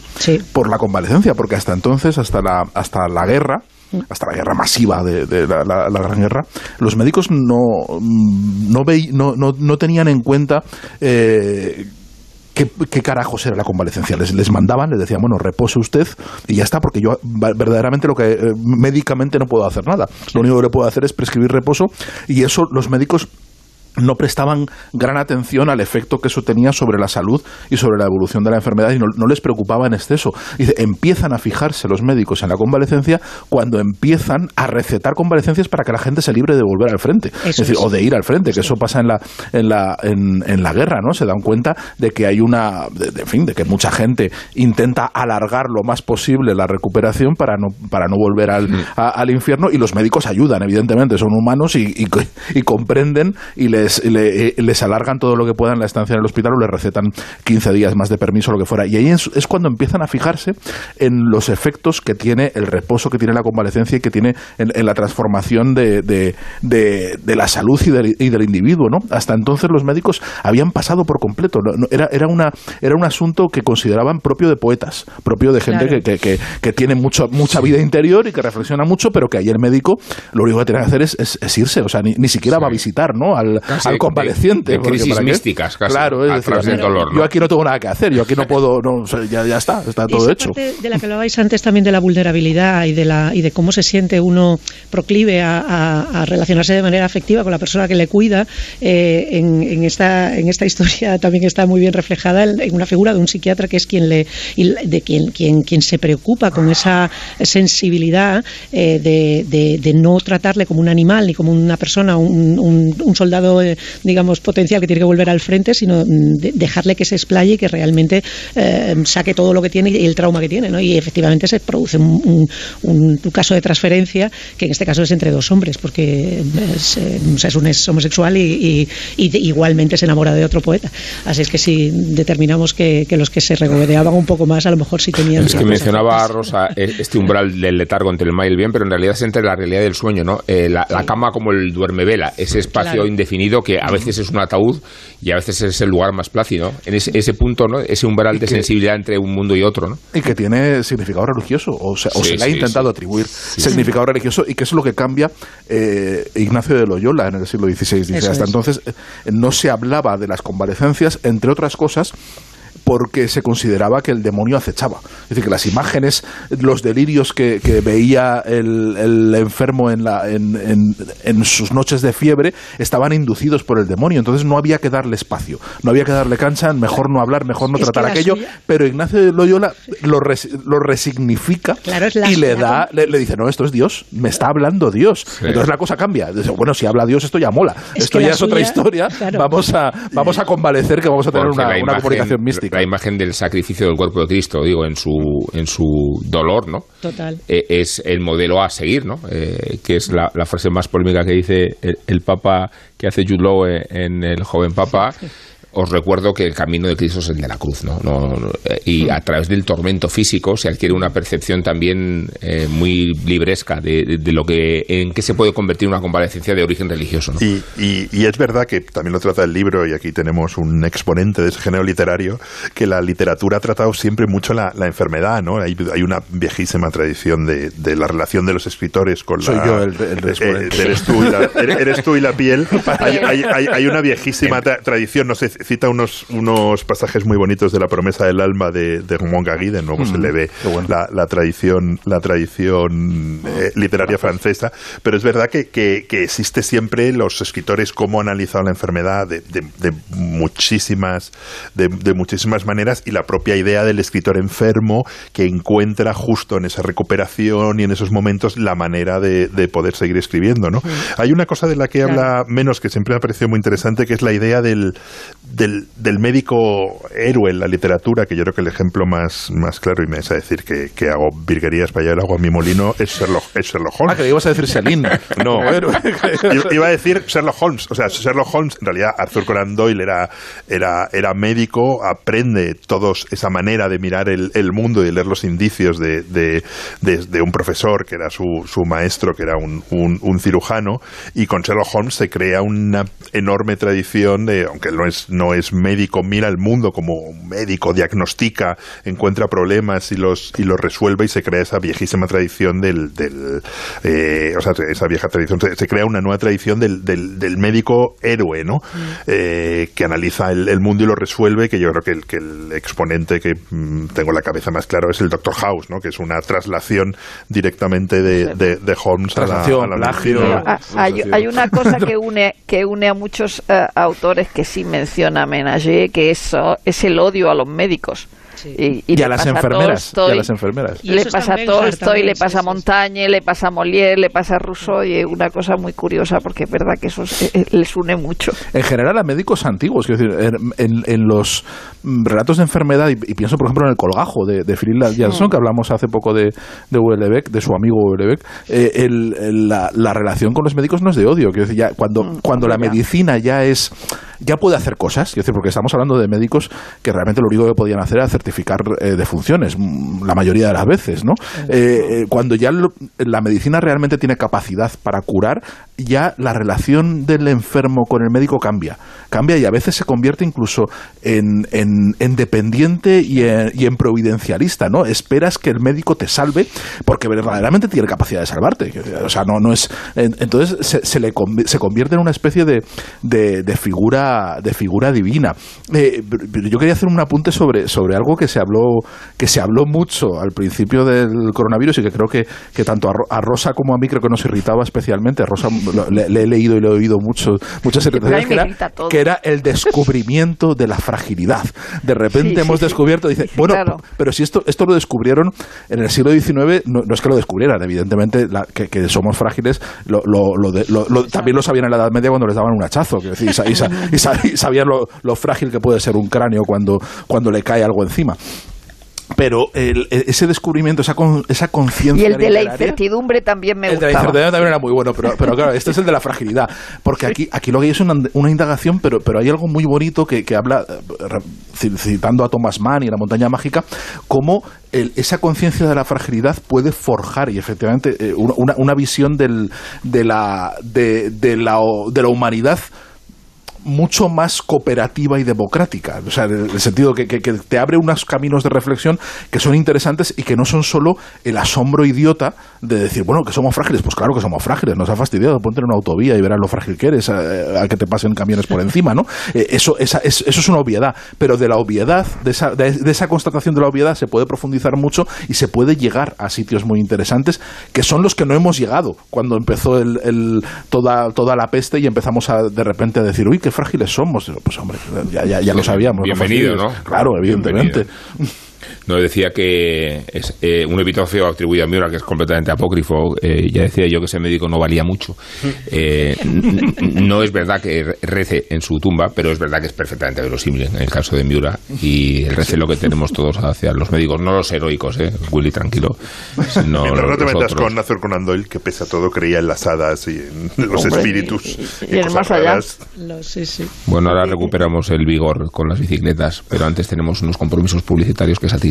por la convalecencia, porque hasta entonces, hasta la, hasta la guerra, mm. hasta la guerra masiva de, la, Gran Guerra, los médicos no, no, no, no, tenían en cuenta eh, ¿Qué, ¿qué, carajos era la convalecencia? Les, les mandaban, les decían, bueno, repose usted y ya está, porque yo verdaderamente lo que eh, médicamente no puedo hacer nada. Lo único que le puedo hacer es prescribir reposo y eso los médicos no prestaban gran atención al efecto que eso tenía sobre la salud y sobre la evolución de la enfermedad y no, les preocupaba en exceso. Dice, empiezan a fijarse los médicos en la convalecencia cuando empiezan a recetar convalecencias para que la gente se libre de volver al frente, es decir, o de ir al frente, que eso pasa en la en la en, la guerra, ¿no? Se dan cuenta de que hay una, de, fin, de que mucha gente intenta alargar lo más posible la recuperación para no para no volver al, al infierno y los médicos ayudan, evidentemente, son humanos y, y, y comprenden y les eh, les, alargan todo lo que puedan la estancia en el hospital o les recetan 15 días más de permiso o lo que fuera. Y ahí es, cuando empiezan a fijarse en los efectos que tiene el reposo, que tiene la convalecencia y que tiene en, la transformación de, de, la salud y del, y del, individuo. ¿no? Hasta entonces los médicos habían pasado por completo. era, era, una, era un asunto que consideraban propio de poetas, propio de gente que, que, que, tiene mucho, mucha vida interior y que reflexiona mucho, pero que ahí el médico lo único que tiene que hacer es, es, irse. O sea, ni, ni siquiera va a visitar ¿no? al, al convaleciente. De, crisis místicas, casi. Claro, es decir, dolor, yo aquí no tengo nada que hacer, yo aquí no puedo, no, ya, ya está, está todo hecho. Parte de la que hablabais antes también de la vulnerabilidad y de, la, y de cómo se siente uno proclive a, a, relacionarse de manera afectiva con la persona que le cuida, eh, en, en, esta, en esta historia también está muy bien reflejada en una figura de un psiquiatra que es quien le de quien, quien, quien se preocupa con esa sensibilidad eh, de, de, de, no tratarle como un animal ni como una persona, un, un, un soldado eh, digamos, potencial que tiene que volver al frente, sino mm, dejarle que se explaye y que realmente eh, saque todo lo que tiene y el trauma que tiene, ¿no? Y efectivamente se produce un, caso de transferencia que en este caso es entre dos hombres, porque es, es un homosexual y, igualmente se enamora de otro poeta. Así es que si determinamos que, los que se regodeaban un poco más, a lo mejor sí tenían... Es que mencionaba Rosa este umbral del letargo entre el mal y el bien, pero en realidad es entre la realidad del sueño, ¿no? la, cama como el duerme vela, ese espacio indefinido que a veces es un ataúd y a veces es el lugar más plácido. En ese, punto, ¿no? Ese umbral de sensibilidad entre un mundo y otro, ¿no? Y que tiene significado religioso, o, sea, o se le ha intentado atribuir significado religioso y que es lo que cambia eh, Ignacio de Loyola en el siglo XVI. Dice, hasta entonces eh, no se hablaba de las convalecencias, entre otras cosas, porque se consideraba que el demonio acechaba. Es decir, que las imágenes, los delirios que, veía el, enfermo en, la, en, en, sus noches de fiebre estaban inducidos por el demonio. Entonces no había que darle espacio, no había que darle cancha, mejor no hablar, mejor no tratar aquello. Pero Ignacio de Loyola lo, lo resignifica y le da, le, dice, no, esto es Dios, me está hablando Dios. Entonces la cosa cambia. Dice, bueno, si habla Dios, esto ya mola. esto ya es otra historia. Vamos, a, vamos a convalecer que vamos a tener una, una comunicación mística la imagen del sacrificio del cuerpo de Cristo, digo, en su, en su dolor, ¿no? Total. Eh, es el modelo a seguir, ¿no? Eh, que es la, frase más polémica que dice el, Papa que hace Jude en El joven Papa os recuerdo que el camino de Cristo es el de la cruz, ¿no? Eh, y a través del tormento físico se adquiere una percepción también eh, muy libresca de, lo que en qué se puede convertir una convalecencia de origen religioso. Y, y, es verdad que también lo trata el libro, y aquí tenemos un exponente de ese género literario, que la literatura ha tratado siempre mucho la, enfermedad, ¿no? Hay, una viejísima tradición de, la relación de los escritores con Soy la... yo el, el eh, eres, tú y la, eres, tú y la piel. Hay, hay, hay una viejísima tradición, no sé cita unos, unos pasajes muy bonitos de la promesa del alma de, de Ramón Gagui, de nuevo se le ve la, tradición, la tradición eh, literaria francesa, pero es verdad que, que, existe siempre los escritores cómo han analizado la enfermedad de, de, muchísimas, de, muchísimas maneras y la propia idea del escritor enfermo que encuentra justo en esa recuperación y en esos momentos la manera de, poder seguir escribiendo. ¿no? Hay una cosa de la que habla menos que siempre me ha parecido muy interesante, que es la idea del, del, médico héroe en la literatura, que yo creo que el ejemplo más, más claro, y me vas a decir que, hago virguerías para llevar agua a mi molino, es Sherlock, es Sherlock Holmes. Ah, que ibas a decir Selin. no, iba a decir Sherlock Holmes. O sea, Sherlock Holmes, en realidad Arthur Conan Doyle era, era, era médico, aprende todos esa manera de mirar el, mundo y de leer los indicios de, de, un profesor que era su, su maestro, que era un, un, cirujano, y con Sherlock Holmes se crea una enorme tradición de, aunque no es, no es médico, mira el mundo como médico, diagnostica, encuentra problemas y los, y los resuelve y se crea esa viejísima tradición del, del eh, o sea, esa vieja tradición, se, crea una nueva tradición del, del, médico héroe, ¿no? Mm. Eh, que analiza el, mundo y lo resuelve, que yo creo que el, que el exponente que mm, tengo la cabeza más claro es el Doctor House, ¿no? Que es una traslación directamente de, de, Holmes a la, a hay, hay, una cosa que une, que une a muchos eh, autores que sí mencionan a Menage, que eso es el odio a los médicos. Y, a las enfermeras. y las enfermeras. Le pasa a Tolstoy, le pasa a Montañe, le pasa a Molière, le pasa a Rousseau, y es una cosa muy curiosa porque es verdad que eso eh, eh, les une mucho. En general a médicos antiguos, quiero decir, en, en los relatos de enfermedad, y, pienso por ejemplo en el colgajo de, de Philip Jansson, mm. que hablamos hace poco de, de de su amigo Houellebecq, eh, la, la, relación con los médicos no es de odio, quiero decir, ya cuando, mm, cuando la medicina ya es ya puede hacer cosas, quiero decir, porque estamos hablando de médicos que realmente lo único que podían hacer era certificar eh, defunciones, mm, la mayoría de las veces, ¿no? Eh, eh, cuando ya la medicina realmente tiene capacidad para curar, ya la relación del enfermo con el médico cambia, cambia y a veces se convierte incluso en, en, dependiente y en, providencialista, ¿no? Esperas que el médico te salve porque verdaderamente tiene capacidad de salvarte, o sea, no, no es... Entonces se, le, se convierte en una especie de, de, figura, de figura divina. yo quería hacer un apunte sobre, sobre algo que se habló, que se habló mucho al principio del coronavirus y que creo que, que tanto a, Rosa como a mí creo que nos irritaba especialmente. Rosa lo- le, le he leído y le he oído mucho, muchas me que era, que el descubrimiento de la fragilidad. De repente Sí, hemos sí, descubierto, dice, bueno, claro. pero si esto, esto lo descubrieron en el siglo XIX, no, no es que lo descubrieran, evidentemente la- que, que somos frágiles, lo, lo- lo de- lo- lo- también lo sabían en la Edad Media cuando les daban un hachazo, decir, y, y sa- y sa- y sabían lo, lo frágil que puede ser un cráneo cuando, cuando le cae algo encima. Pero el- e- ese descubrimiento, esa, con- esa conciencia Y el de la incertidumbre también me el de la incertidumbre también era muy bueno, pero, pero claro, este es el de la fragilidad. Porque aquí, aquí lo que hay es una, una indagación, pero, pero hay algo muy bonito que, que habla, eh, citando a Thomas Mann y la montaña mágica, cómo el- esa conciencia de la fragilidad puede forjar, y efectivamente, eh, una, una- una visión del, de, la, de, de la, de la humanidad mucho más cooperativa y democrática. O sea, en el sentido que, que- que te abre unos caminos de reflexión que son interesantes y que no son solo el asombro idiota de decir, bueno, que somos frágiles. Pues claro que somos frágiles, nos ha fastidiado. Ponte en una autovía y verás lo frágil que eres a, a que te pasen camiones por encima, ¿no? Eh, eso, esa- es, eso es una obviedad. Pero de la obviedad, de esa, de, esa constatación de la obviedad, se puede profundizar mucho y se puede llegar a sitios muy interesantes que son los que no hemos llegado cuando empezó el, toda la peste y empezamos a, de repente a decir, uy, qué frágiles somos. Pues hombre, ya, ya, ya lo sabíamos. Bienvenido. ¿no? Claro, evidentemente. No decía que es eh, un epitafio atribuido a Miura que es completamente apócrifo. eh, ya decía yo que ese médico no valía mucho. Eh, no es verdad que rece en su tumba, pero es verdad que es perfectamente verosímil en el caso de Miura. Y el recelo que tenemos todos hacia los médicos, no los heroicos, ¿eh? Willy, tranquilo. Sino Mientras no te metas otros. con Arthur Conan Doyle, que pese a todo creía en las hadas y en los Hombre, espíritus. y- y- y más allá. sí, sí. Bueno, ahora recuperamos el vigor con las bicicletas, pero antes tenemos unos compromisos publicitarios que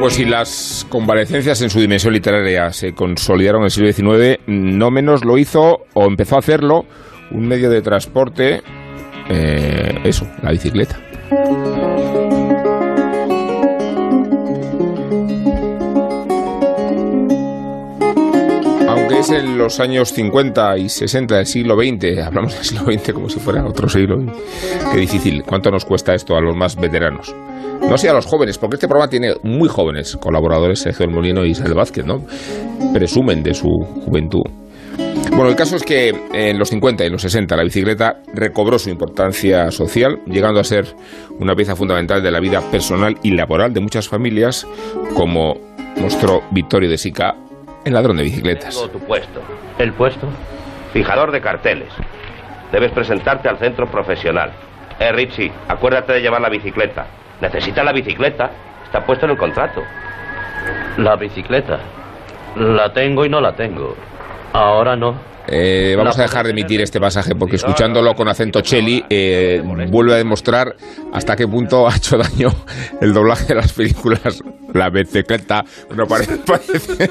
Pues si las convalecencias en su dimensión literaria se consolidaron en el siglo XIX, no menos lo hizo o empezó a hacerlo un medio de transporte, eh, eso, la bicicleta. Es en los años 50 y 60 del siglo XX, hablamos del siglo XX como si fuera otro siglo. Qué difícil. ¿Cuánto nos cuesta esto a los más veteranos? No sé a los jóvenes, porque este programa tiene muy jóvenes colaboradores, Sergio del Molino y Isabel Vázquez, ¿no? Presumen de su juventud. Bueno, el caso es que en los 50 y en los 60 la bicicleta recobró su importancia social, llegando a ser una pieza fundamental de la vida personal y laboral de muchas familias, como mostró Vittorio de Sica, el ladrón de bicicletas. Tengo tu puesto. ¿El puesto? Fijador de carteles. Debes presentarte al centro profesional. Eh, Richie, acuérdate de llevar la bicicleta. Necesitas la bicicleta. Está puesto en el contrato. La bicicleta. La tengo y no la tengo. Ahora no. Eh, vamos a dejar de emitir este pasaje porque escuchándolo con acento cheli eh, vuelve a demostrar hasta qué punto ha hecho daño el doblaje de las películas. La bicicleta. Bueno, parece, parece-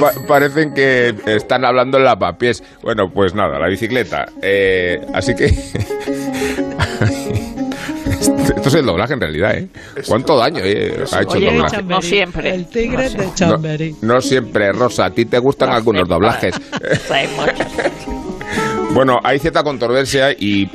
pa- parecen que están hablando en la papiés. Bueno, pues nada, la bicicleta. Eh, así que. Esto es el doblaje en realidad, ¿eh? ¿Cuánto daño eh, ha hecho el Oye, doblaje? no siempre. El tigre de No, Chamberí. no siempre, Rosa. A ti te gustan algunos doblajes. Bueno, hay cierta controversia y,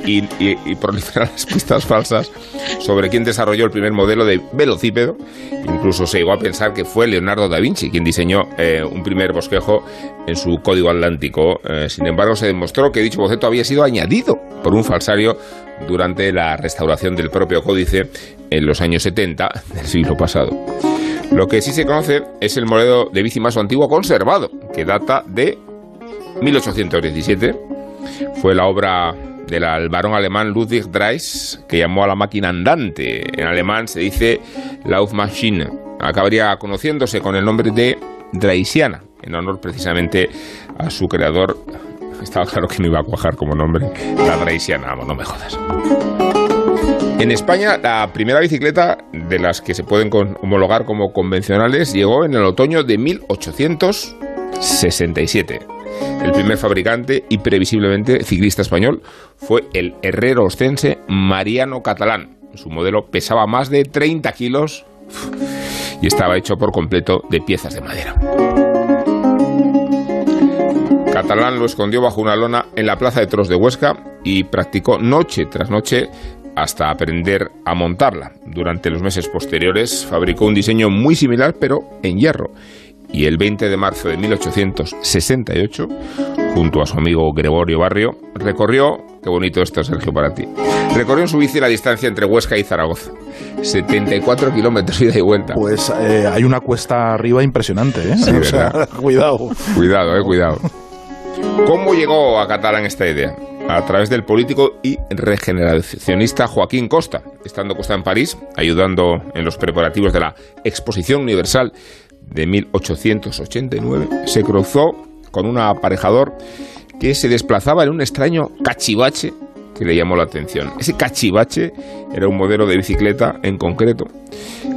proliferan las pistas falsas sobre quién desarrolló el primer modelo de velocípedo. Incluso se llegó a pensar que fue Leonardo da Vinci quien diseñó eh, un primer bosquejo en su código atlántico. Eh, sin embargo, se demostró que dicho boceto había sido añadido por un falsario durante la restauración del propio códice en los años 70 del siglo pasado. Lo que sí se conoce es el modelo de bici más antiguo conservado, que data de 1817. Fue la obra del barón alemán Ludwig Dreis, que llamó a la máquina andante. En alemán se dice Laufmaschine. Acabaría conociéndose con el nombre de Dreisiana, en honor precisamente a su creador. Estaba claro que no iba a cuajar como nombre. La Dreisiana, vamos, no me jodas. En España, la primera bicicleta de las que se pueden homologar como convencionales llegó en el otoño de 1867. El primer fabricante y previsiblemente ciclista español fue el herrero ostense Mariano Catalán. Su modelo pesaba más de 30 kilos y estaba hecho por completo de piezas de madera. Catalán lo escondió bajo una lona en la plaza de Tros de Huesca y practicó noche tras noche hasta aprender a montarla. Durante los meses posteriores fabricó un diseño muy similar pero en hierro y el 20 de marzo de 1868, junto a su amigo Gregorio Barrio, recorrió, qué bonito esto Sergio para ti, recorrió en su bici la distancia entre Huesca y Zaragoza, 74 kilómetros ida y vuelta. Pues eh, hay una cuesta arriba impresionante, ¿eh? Sí, cuidado. Cuidado, eh, cuidado. ¿Cómo llegó a Catalán esta idea? a través del político y regeneracionista Joaquín Costa, estando Costa en París, ayudando en los preparativos de la Exposición Universal de 1889, se cruzó con un aparejador que se desplazaba en un extraño cachivache que le llamó la atención. Ese cachivache era un modelo de bicicleta en concreto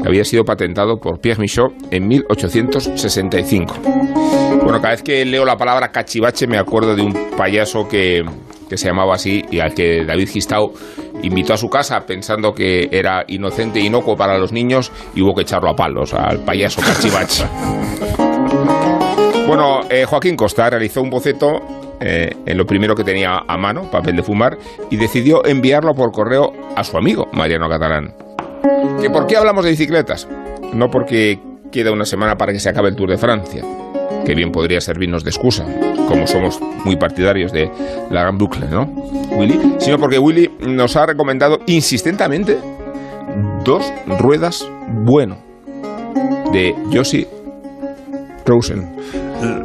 que había sido patentado por Pierre Michaud en 1865. Bueno, cada vez que leo la palabra cachivache me acuerdo de un payaso que que se llamaba así y al que David Gistau invitó a su casa pensando que era inocente e inocuo para los niños y hubo que echarlo a palos al payaso Cachivach. bueno, eh, Joaquín Costa realizó un boceto eh, en lo primero que tenía a mano, papel de fumar, y decidió enviarlo por correo a su amigo Mariano Catalán. ¿Que ¿Por qué hablamos de bicicletas? No porque queda una semana para que se acabe el Tour de Francia que bien podría servirnos de excusa, como somos muy partidarios de la Gran Bucle, ¿no? Willy, sino porque Willy nos ha recomendado insistentemente dos ruedas bueno de Josie Rosen.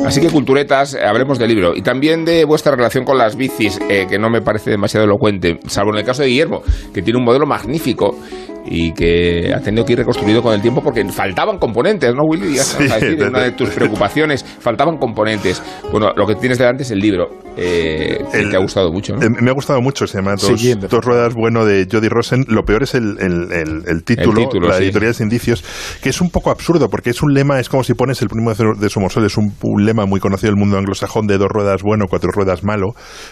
Así que culturetas, hablemos del libro y también de vuestra relación con las bicis, eh, que no me parece demasiado elocuente, salvo en el caso de Guillermo, que tiene un modelo magnífico y que ha tenido que ir reconstruido con el tiempo porque faltaban componentes, ¿no, Willy? Ya sí, decir, una de tus preocupaciones, faltaban componentes. Bueno, lo que tienes delante es el libro, eh, que te ha gustado mucho, ¿no? Eh, me ha gustado mucho, se llama Dos, Ruedas Bueno de Jody Rosen. Lo peor es el, el, título, la editorial de Indicios, que es un poco absurdo porque es un lema, es como si pones el primo de Somosol, es un, lema muy conocido del mundo anglosajón de dos ruedas bueno, cuatro ruedas malo,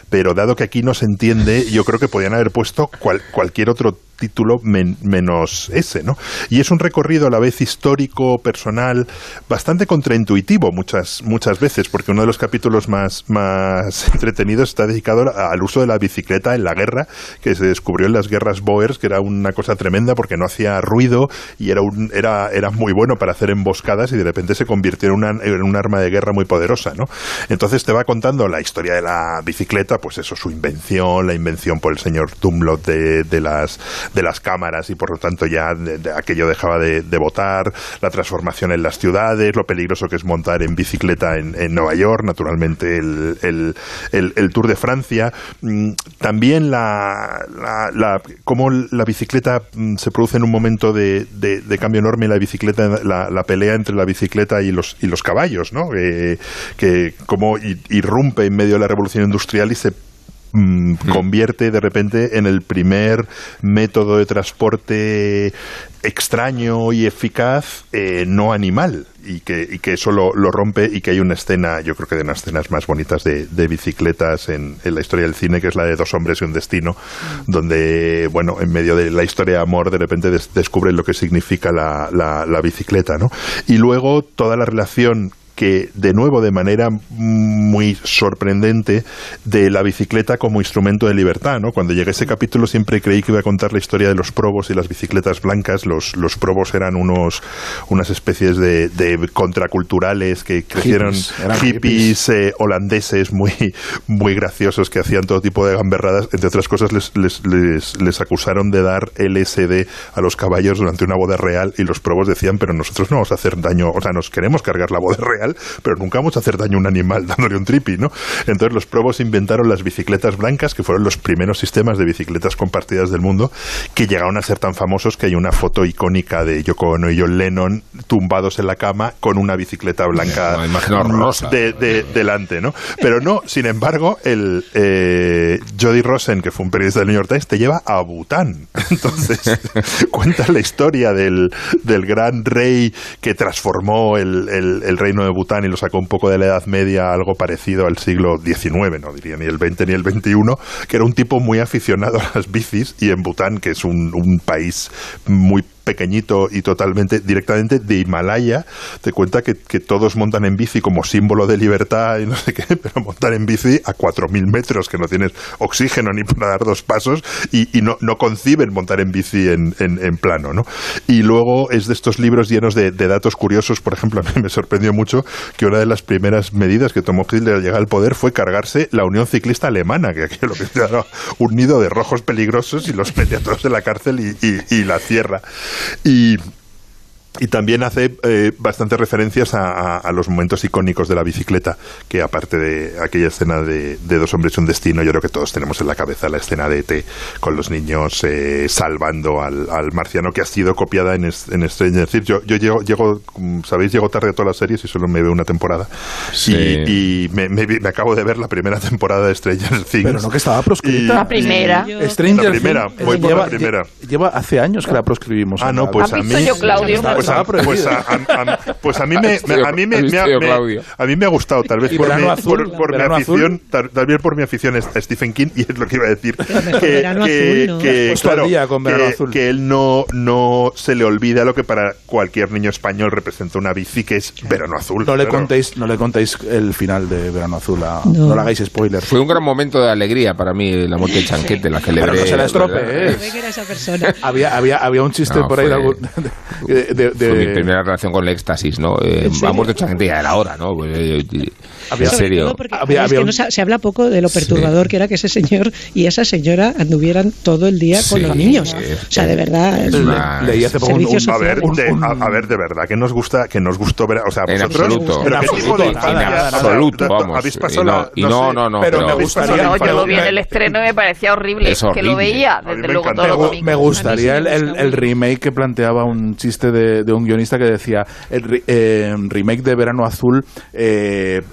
pero dado que aquí no se entiende, yo creo que podían haber puesto cualquier otro título menos ese, ¿no? Y es un recorrido a la vez histórico, personal, bastante contraintuitivo muchas, muchas veces, porque uno de los capítulos más, más entretenidos está dedicado al uso de la bicicleta en la guerra, que se descubrió en las guerras Boers, que era una cosa tremenda porque no hacía ruido y era, un, era, era muy bueno para hacer emboscadas y de repente se convirtió en, una, en un arma de guerra muy poderosa, ¿no? Entonces te va contando la historia de la bicicleta, pues eso, su invención, la invención por el señor Tumlot de, de las de las cámaras y por lo tanto ya aquello dejaba de, votar, la transformación en las ciudades, lo peligroso que es montar en bicicleta en, Nueva York, naturalmente el, el, Tour de Francia, mm, también la, la, cómo la bicicleta mm, se produce en un momento de, cambio enorme la bicicleta, la, pelea entre la bicicleta y los, y los caballos, ¿no? Eh, que cómo irrumpe en medio de la revolución industrial y se Mm, convierte de repente en el primer método de transporte extraño y eficaz eh, no animal y que, y que eso lo, rompe y que hay una escena, yo creo que de unas escenas más bonitas de, bicicletas en, la historia del cine, que es la de Dos hombres y un destino, donde, bueno, en medio de la historia de amor de repente descubren lo que significa la, la, la bicicleta, ¿no? Y luego toda la relación que, de nuevo, de manera muy sorprendente, de la bicicleta como instrumento de libertad. ¿no? Cuando llegué a ese capítulo siempre creí que iba a contar la historia de los probos y las bicicletas blancas. Los, los probos eran unos, unas especies de, de contraculturales que crecieron Hippies, eh, holandeses muy, muy graciosos que hacían todo tipo de gamberradas. Entre otras cosas, les, les, les, les acusaron de dar LSD a los caballos durante una boda real y los probos decían, pero nosotros no vamos a hacer daño, o sea, nos queremos cargar la boda real, pero nunca vamos a hacer daño a un animal dándole un tripi, ¿no? Entonces los probos inventaron las bicicletas blancas, que fueron los primeros sistemas de bicicletas compartidas del mundo, que llegaron a ser tan famosos que hay una foto icónica de Yoko Ono y John Lennon tumbados en la cama con una bicicleta blanca horrorosa. de, de- delante, ¿no? Pero no, sin embargo, el eh, Jody Rosen, que fue un periodista del New York Times, te lleva a Bután. Entonces, cuenta la historia del, del gran rey que transformó el, el- el reino de Bután y lo sacó un poco de la Edad Media algo parecido al siglo XIX, no diría ni el XX ni el XXI, que era un tipo muy aficionado a las bicis y en Bután, que es un, un país muy pequeñito y totalmente directamente de Himalaya, te cuenta que, todos montan en bici como símbolo de libertad y no sé qué, pero montan en bici a 4.000 metros, que no tienes oxígeno ni para dar dos pasos y, no, no conciben montar en bici en, en- plano, ¿no? Y luego es de estos libros llenos de, datos curiosos, por ejemplo, a mí me sorprendió mucho que una de las primeras medidas que tomó Hitler al llegar al poder fue cargarse la Unión Ciclista Alemana, que lo que era un nido de rojos peligrosos y los mete a todos en la cárcel y- y la cierra. Y, y también hace eh, bastantes referencias a, a- a los momentos icónicos de la bicicleta, que aparte de aquella escena de, de Dos hombres y un destino, yo creo que todos tenemos en la cabeza la escena de ET con los niños eh, salvando al, al marciano, que ha sido copiada en, es- en Stranger Things. Yo, yo llego, llego, sabéis, llego tarde a todas las series y solo me veo una temporada. Sí. Y, y me, me vi- me acabo de ver la primera temporada de Stranger Things. Pero no que estaba proscrita. La primera. Stranger La primera, Things, voy por la lleva, primera. lle- Lleva hace años que la proscribimos. Ah, no, pues a mí. visto yo, Claudio? Pues a, Estaba prohibida. pues a- a- a- pues a mí me, me- a mí me, ¿Has visto me ha- yo, me- Claudio? a mí me ha gustado, tal vez por mi, Azul, por, por mi Verano afición, tal, tal vez por mi afición a Stephen King, y es lo que iba a decir. Que, Verano que- Azul, ¿no? que, claro, Verano que- Azul. que él no, no se le olvida lo que para cualquier niño español representa una bici, que es Verano Azul. No le claro. contéis, no le contéis el final de Verano Azul. a- No. no. le hagáis spoilers. Fue un gran momento de alegría para mí la muerte de Chanquete, la celebré. Pero no se la estropee, ¿verdad? ¿eh? Había, había, había un chiste No, por ahí fue- de- de- Fue mi primera relación con el éxtasis, ¿no? Eh, vamos de Chanquete ya era hora, ¿no? Pues, eh, Había- en Sobre serio. todo porque Había- es había que un- no se, se habla poco de lo Sí. perturbador que era que ese señor y esa señora anduvieran todo el día con Sí, los niños. sí, o sea, de verdad. una- una- leí hace poco un, un- A ver, de, a, a ver, de verdad, que nos gusta, que nos gustó ver, o sea, En vosotros, absoluto. pero En qué tipo absoluto, de sea, absoluto, vamos. habéis Y pasado no- la- y no, sé, no, no, pero me gustaría- No, yo lo vi en el estreno y me parecía horrible. Es que lo horrible. veía, desde me luego, todo lo Me, gustaría el, sí remake que planteaba un chiste de, de un guionista que decía el eh, remake de Verano Azul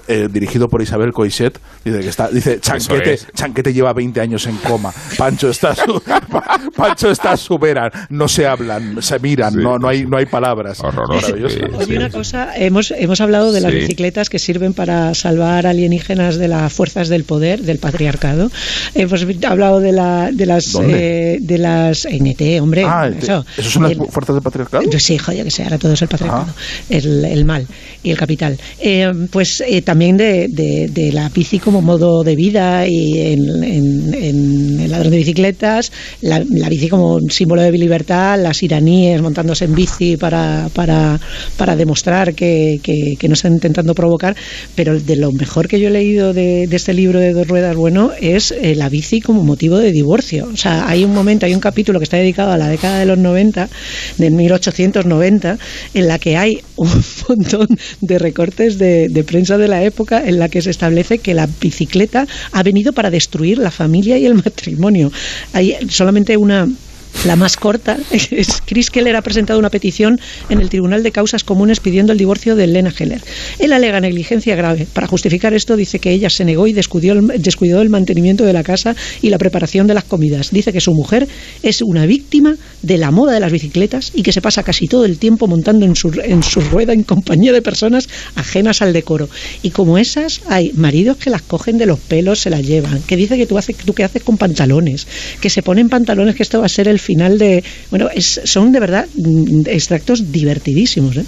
eh, eh, dirigido por Isabel Coixet dice que está dice Chanquete es. Chanquete lleva 20 años en coma Pancho está su, Pa- Pancho está subera no se hablan se miran Sí. no no hay no hay palabras Horroroso, Maravilloso. sí. Oye, una cosa, hemos, hemos hablado de las bicicletas que sirven para salvar alienígenas de las fuerzas del poder, del patriarcado. Hemos hablado de, la, de las eh, de las NT, hombre. ah, eso. ¿eso son las El- fuerzas del patriarcado? Yo sí, joder, que sea, ahora todo es el patriarcado, Ah. el, el mal y el capital. Eh, pues eh, también de, la bici como modo de vida y en, el ladrón de bicicletas, la, bici como un símbolo de libertad, las iraníes montándose en bici para, para, para demostrar que, que, no están intentando provocar, pero de lo mejor que yo he leído de, este libro de dos ruedas, bueno, es eh, la bici como motivo de divorcio. O sea, hay un momento, hay un capítulo que está dedicado a la década de los 90, de 1890, en la que hay un montón de recortes de, de prensa de la época en la que se establece que la bicicleta ha venido para destruir la familia y el matrimonio. Hay solamente una la más corta es Chris Keller ha presentado una petición en el Tribunal de Causas Comunes pidiendo el divorcio de Lena Heller. Él alega negligencia grave. Para justificar esto dice que ella se negó y descuidó el, descuidó el mantenimiento de la casa y la preparación de las comidas. Dice que su mujer es una víctima de la moda de las bicicletas y que se pasa casi todo el tiempo montando en su, en su rueda en compañía de personas ajenas al decoro. Y como esas hay maridos que las cogen de los pelos, se las llevan, que dice que tú, haces, tú qué haces con pantalones, que se ponen pantalones, que esto va a ser el final de... Bueno, es, son de verdad mm, extractos divertidísimos. ¿eh?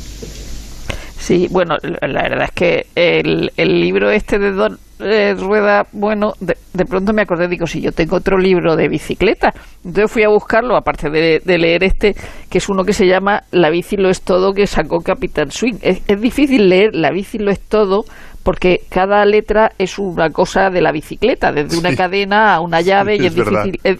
Sí, bueno, la verdad es que el, el libro este de Don eh, Rueda, bueno, de, de pronto me acordé, digo, si yo tengo otro libro de bicicleta. Entonces fui a buscarlo, aparte de, de leer este, que es uno que se llama La bici lo es todo, que sacó Capitán Swing. Es, es difícil leer La bici lo es todo porque cada letra es una cosa de la bicicleta, desde una Sí. cadena a una llave, Sí, y es difícil, es,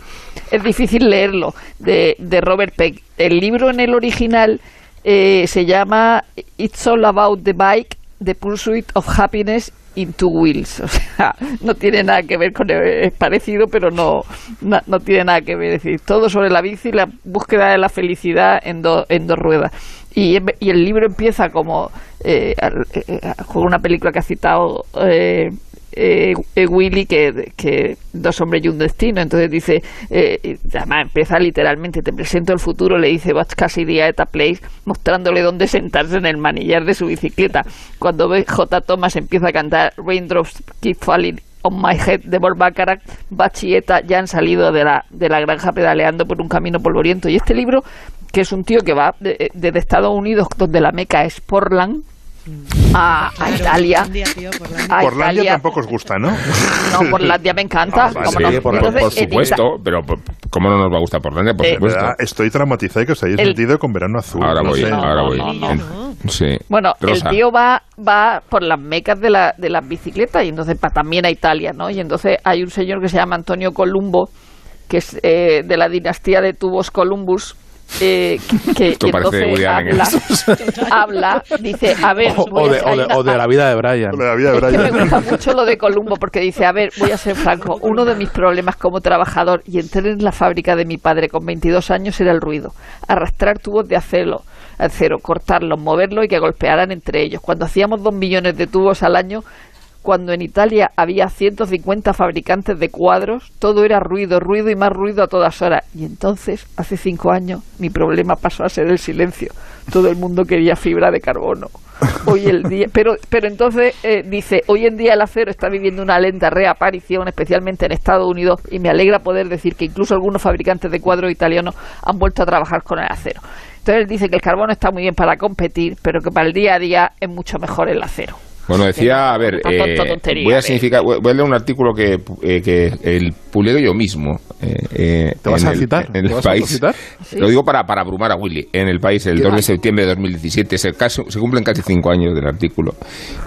es difícil leerlo, de, de Robert Peck. El libro en el original eh, se llama It's All About the Bike, The Pursuit of Happiness in Two Wheels. O sea, no tiene nada que ver con... Es parecido, pero no, no, no tiene nada que ver. Es decir, todo sobre la bici y la búsqueda de la felicidad en, do- en dos ruedas. Y, y el libro empieza como eh, eh, eh, con una película que ha citado eh, eh, eh, Willy, que, que dos hombres y un destino. Entonces dice, eh, además empieza literalmente, te presento el futuro, le dice Butch Cassidy a Eta Place, mostrándole dónde sentarse en el manillar de su bicicleta. Cuando ve J. Thomas empieza a cantar Raindrops Keep Falling on My Head de Bob Butch y Eta ya han salido de la, de la granja pedaleando por un camino polvoriento. Y este libro, que es un tío que va de- desde Estados Unidos, donde la meca es Portland, a, a Italia. a Portlandia Italia. tampoco os gusta, ¿no? No, Portlandia me encanta. Ah, vale. ¿cómo Sí, no? por- Entonces, por en supuesto, pero ¿cómo no nos va a gustar Portlandia? Por Eh, supuesto. ¿Verdad? Estoy traumatizado que os hayáis El- metido con verano azul. Ahora no voy, sé. ahora voy. no, no. En- Sí. Bueno, Rosa. el tío va, va por las mecas de, la, de las bicicletas y entonces va también a Italia, ¿no? Y entonces hay un señor que se llama Antonio Columbo, que es eh, de la dinastía de Tubos Columbus, eh, que entonces Woody Allen, habla, habla, dice, a ver, O, voy o a- de, o hay de- una- o de la vida de Brian. La vida de es que me gusta mucho lo de Columbo porque dice, a ver, voy a ser franco, uno de mis problemas como trabajador y entré en la fábrica de mi padre con 22 años era el ruido. Arrastrar tubos de acero, acero, cortarlos, moverlos y que golpearan entre ellos. Cuando hacíamos dos millones de tubos al año, cuando en Italia había 150 fabricantes de cuadros, todo era ruido, ruido y más ruido a todas horas. Y entonces, hace cinco años, mi problema pasó a ser el silencio. Todo el mundo quería fibra de carbono. Hoy el día, pero, pero entonces eh, dice, hoy en día el acero está viviendo una lenta reaparición, especialmente en Estados Unidos, y me alegra poder decir que incluso algunos fabricantes de cuadros italianos han vuelto a trabajar con el acero. Entonces él dice que el carbono está muy bien para competir, pero que para el día a día es mucho mejor el acero. Bueno, decía, a ver, eh, voy a significar, voy a leer un artículo que, eh, que el publiqué yo mismo. eh, eh, ¿Te vas en a el- citar? En el ¿Te vas a país. citar? Lo digo para, para abrumar a Willy. En el país, el ¿Qué 2 de septiembre de 2017, se, casi- se cumplen casi cinco años del artículo.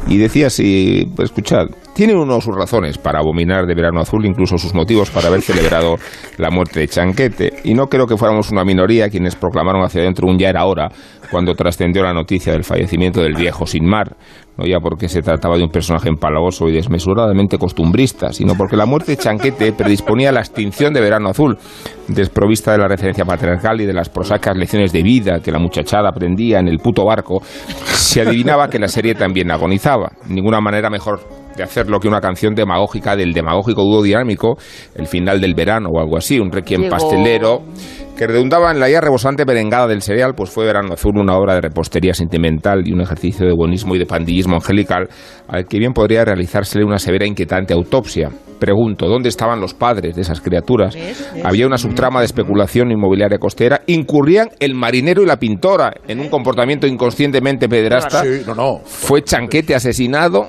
Y decía así, pues, escuchad, tiene uno sus razones para abominar de verano azul, incluso sus motivos para haber celebrado la muerte de Chanquete. Y no creo que fuéramos una minoría quienes proclamaron hacia adentro un ya era hora cuando trascendió la noticia del fallecimiento del viejo sin mar. No ya porque se trataba de un personaje empalagoso y desmesuradamente costumbrista, sino porque la muerte de Chanquete predisponía a la extinción de Verano Azul, desprovista de la referencia patriarcal y de las prosacas lecciones de vida que la muchachada aprendía en el puto barco, se adivinaba que la serie también agonizaba. Ninguna manera mejor de hacerlo que una canción demagógica del demagógico dúo dinámico, El final del verano o algo así, un requiem Llegó. pastelero que redundaba en la ya rebosante merengada del cereal, pues fue Verano Azul una obra de repostería sentimental y un ejercicio de buenismo y de pandillismo angelical al que bien podría realizársele una severa e inquietante autopsia. Pregunto, ¿dónde estaban los padres de esas criaturas? Había una subtrama de especulación inmobiliaria costera, incurrían el marinero y la pintora en un comportamiento inconscientemente pederasta. Sí, no, no. Fue Chanquete asesinado.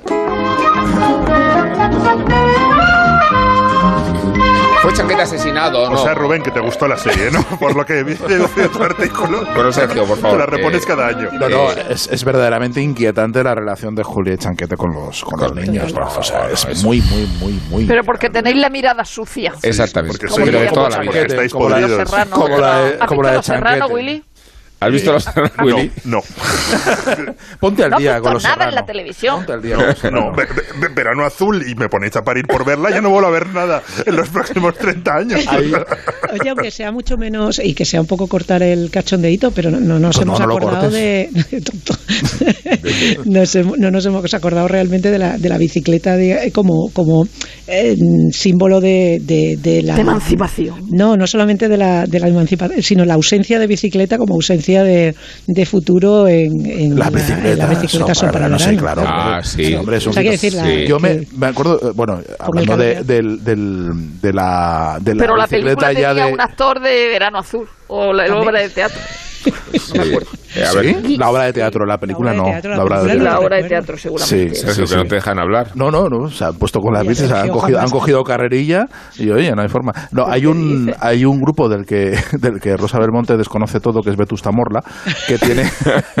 Fue Chanquete asesinado, ¿no? O sea, Rubén, que te gustó la serie, ¿no? Por lo que vi de tu artículo. Bueno, Sergio, por favor, Te la repones eh, cada año. No, no, es, es verdaderamente inquietante la relación de Julia y Chanquete con los, con los niños. ¿no? O sea, es muy, muy, muy, muy. Pero porque tenéis la mirada sucia. Exactamente. porque sois de como toda la vida. Chanquete. Estáis como la, podridos. Los Serrano. como la de, ¿Has como la de Los Serrano, Chanquete. Willy? ¿Has visto los Willy? No, Ponte al No día con los nada en la televisión. Ponte al día con los no, Serrano. no. Ve- ve- verano azul y me ponéis a parir por verla, ya no vuelvo a ver nada en los próximos 30 años. Oye, aunque sea mucho menos y que sea un poco cortar el cachondeíto, pero no, no nos Pues hemos no, no lo acordado de. tonto. Nos hem- no nos hemos acordado realmente de la, de la bicicleta de- como, como eh, símbolo de, de, de la. De emancipación. No, no solamente de la, de la emancipación, sino la ausencia de bicicleta como ausencia de, de futuro en, en Las la- bicicletas, las bicicletas son son para sí, verano. claro. Ah, hombre. sí. hombre, es un O sea, decir, la- Sí. Yo me, me acuerdo, eh, bueno, hablando de, del, del, de la, de la Pero la bicicleta película ya tenía de... un actor de Verano Azul o la También. obra de teatro. Sí. Eh, a ver, ¿Sí? La obra de teatro, la película no. la obra de teatro. La obra de teatro, seguramente. Sí, sí, que no te dejan hablar. No, no, no, se han puesto con las bicis, han cogido, han cogido carrerilla y oye, no hay forma. No, hay un, hay un grupo del que, del que Rosa Belmonte desconoce todo, que es Vetusta Morla, que tiene,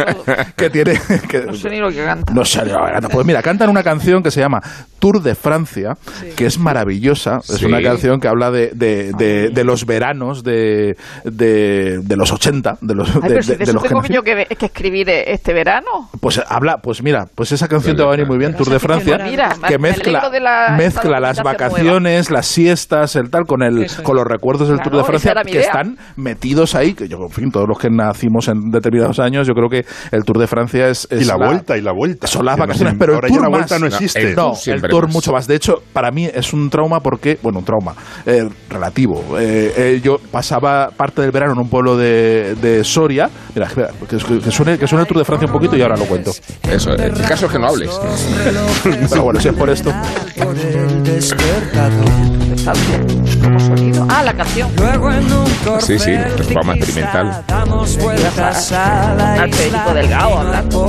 que tiene, que, No sé ni lo que canta. no sé, no, canta. pues mira, cantan una canción que se llama Tour de Francia, que es maravillosa. Es una canción que habla de, de, de, de los veranos de, de, de los 80, de los, Ay, de, pero si de- eso los tengo que- yo que, ve- que escribir eh, este verano. pues habla, pues mira, pues esa canción te va a venir muy bien, Tour de Francia, Mira, que me mezcla, alegro de la- mezcla las vacaciones, las siestas, el tal, con el, es. con los recuerdos del Claro, Tour de Francia, que idea. están metidos ahí, que yo, en fin, todos los que nacimos en determinados años, yo creo que el Tour de Francia es, es Y la vuelta, y la vuelta. son las no vacaciones, pero el tour ya la más. vuelta no existe. el No, tour el tour mucho más. De hecho, para mí es un trauma porque, bueno, un trauma eh, relativo. Eh, eh, yo pasaba parte del verano en un pueblo de, de Soria. Mira, espera, que, que suene, que suene el Tour de Francia un poquito y ahora lo cuento. Eso, el caso es que no hables. Pero bueno, si es por esto. Como sonido. Ah, la canción. Sí, sí, es un programa experimental. Al Federico Delgado hablando.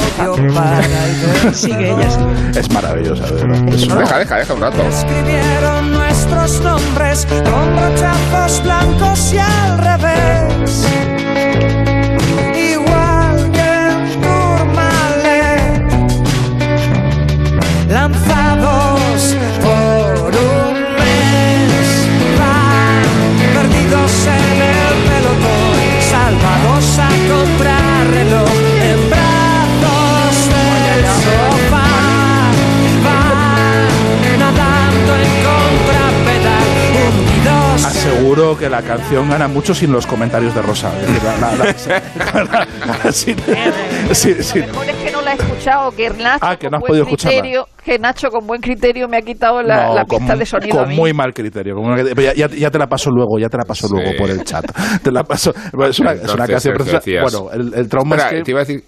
Sigue ella, sigue. Es maravillosa, de verdad. Es una- Deja, deja, deja un rato. Escribieron nuestros nombres con brochazos blancos y al revés. Lanzados Aseguro que la canción gana mucho sin los comentarios de Rosa. Es decir, la- la- la- sin- sin- sin- Mejor es que no la he escuchado, que Nacho, Ah, que no con has buen podido escucharla. criterio, que Nacho con buen criterio me ha quitado la, No, la con, pista de sonido a con mí. muy mal criterio. con una- ya, ya- ya te la paso luego, ya te la paso luego por el chat. Te la paso. bueno, Es una, es una Entonces, canción Sergio, preciosa. decías- Bueno, el, el trauma Espera, es que. te iba a decir...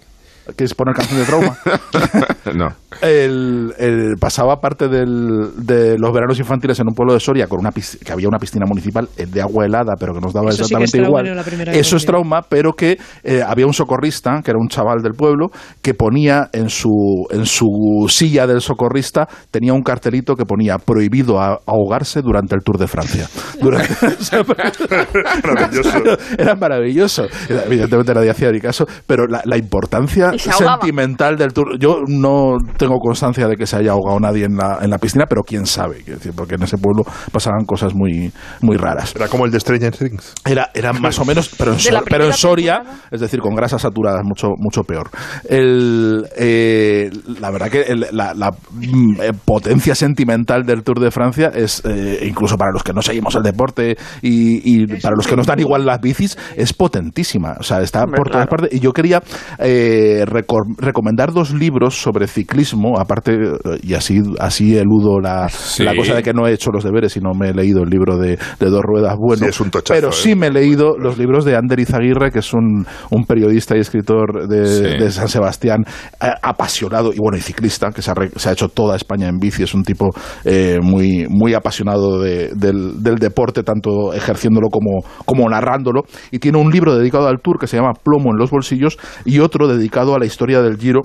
¿Quieres poner canción de trauma? no. el, el- pasaba parte del- de los veranos infantiles en un pueblo de Soria con una pis- que había una piscina municipal eh, de agua helada, pero que nos daba Eso sí que es exactamente trauma, igual. Eso es que- trauma, pero que eh, había un socorrista, que era un chaval del pueblo, que ponía en su, en su silla del socorrista, tenía un cartelito que ponía prohibido a- ahogarse durante el Tour de Francia. Durante- Maravilloso. era maravilloso. Evidentemente nadie hacía ni caso, pero la, la importancia. Sentimental del tour. Yo no tengo constancia de que se haya ahogado nadie en la, en la piscina, pero quién sabe, quiero decir, porque en ese pueblo pasaban cosas muy, muy raras. Era como el de Stranger Things. Era, era más o menos, pero en, Sor- pero en Soria, temporada. es decir, con grasas saturadas, mucho, mucho peor. El, eh, la verdad que el- la, la, mm, eh, potencia sentimental del Tour de Francia es, eh, incluso para los que no seguimos el deporte y, y para los que nos dan igual las bicis, es potentísima. O sea, está Hombre, por todas claro. partes. Y yo quería eh, recomendar dos libros sobre ciclismo, aparte, eh, y así, así eludo la, Sí. la cosa de que no he hecho los deberes y no me he leído el libro de, de dos ruedas bueno. Sí, es un tochazo, pero ¿eh? sí me he leído los libros de Ander Izaguirre, que es un, un periodista y escritor de, Sí. de San Sebastián, eh, apasionado y bueno, y ciclista, que se ha, re- se ha hecho toda España en bici. Es un tipo eh, muy, muy apasionado de- del, del deporte, tanto ejerciéndolo como, como narrándolo. Y tiene un libro dedicado al Tour que se llama Plomo en los bolsillos y otro dedicado la historia del Giro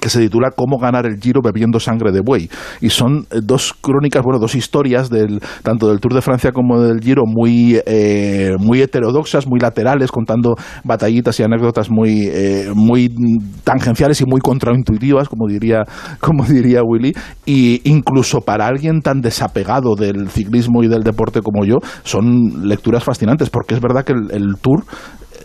que se titula Cómo ganar el Giro bebiendo sangre de buey. Y son eh, dos crónicas, bueno, dos historias del tanto del Tour de Francia como del Giro muy, eh, muy heterodoxas, muy laterales, contando batallitas y anécdotas muy, eh, muy tangenciales y muy contraintuitivas, como diría, como diría Willy. Y incluso para alguien tan desapegado del ciclismo y del deporte como yo, son lecturas fascinantes, porque es verdad que el Tour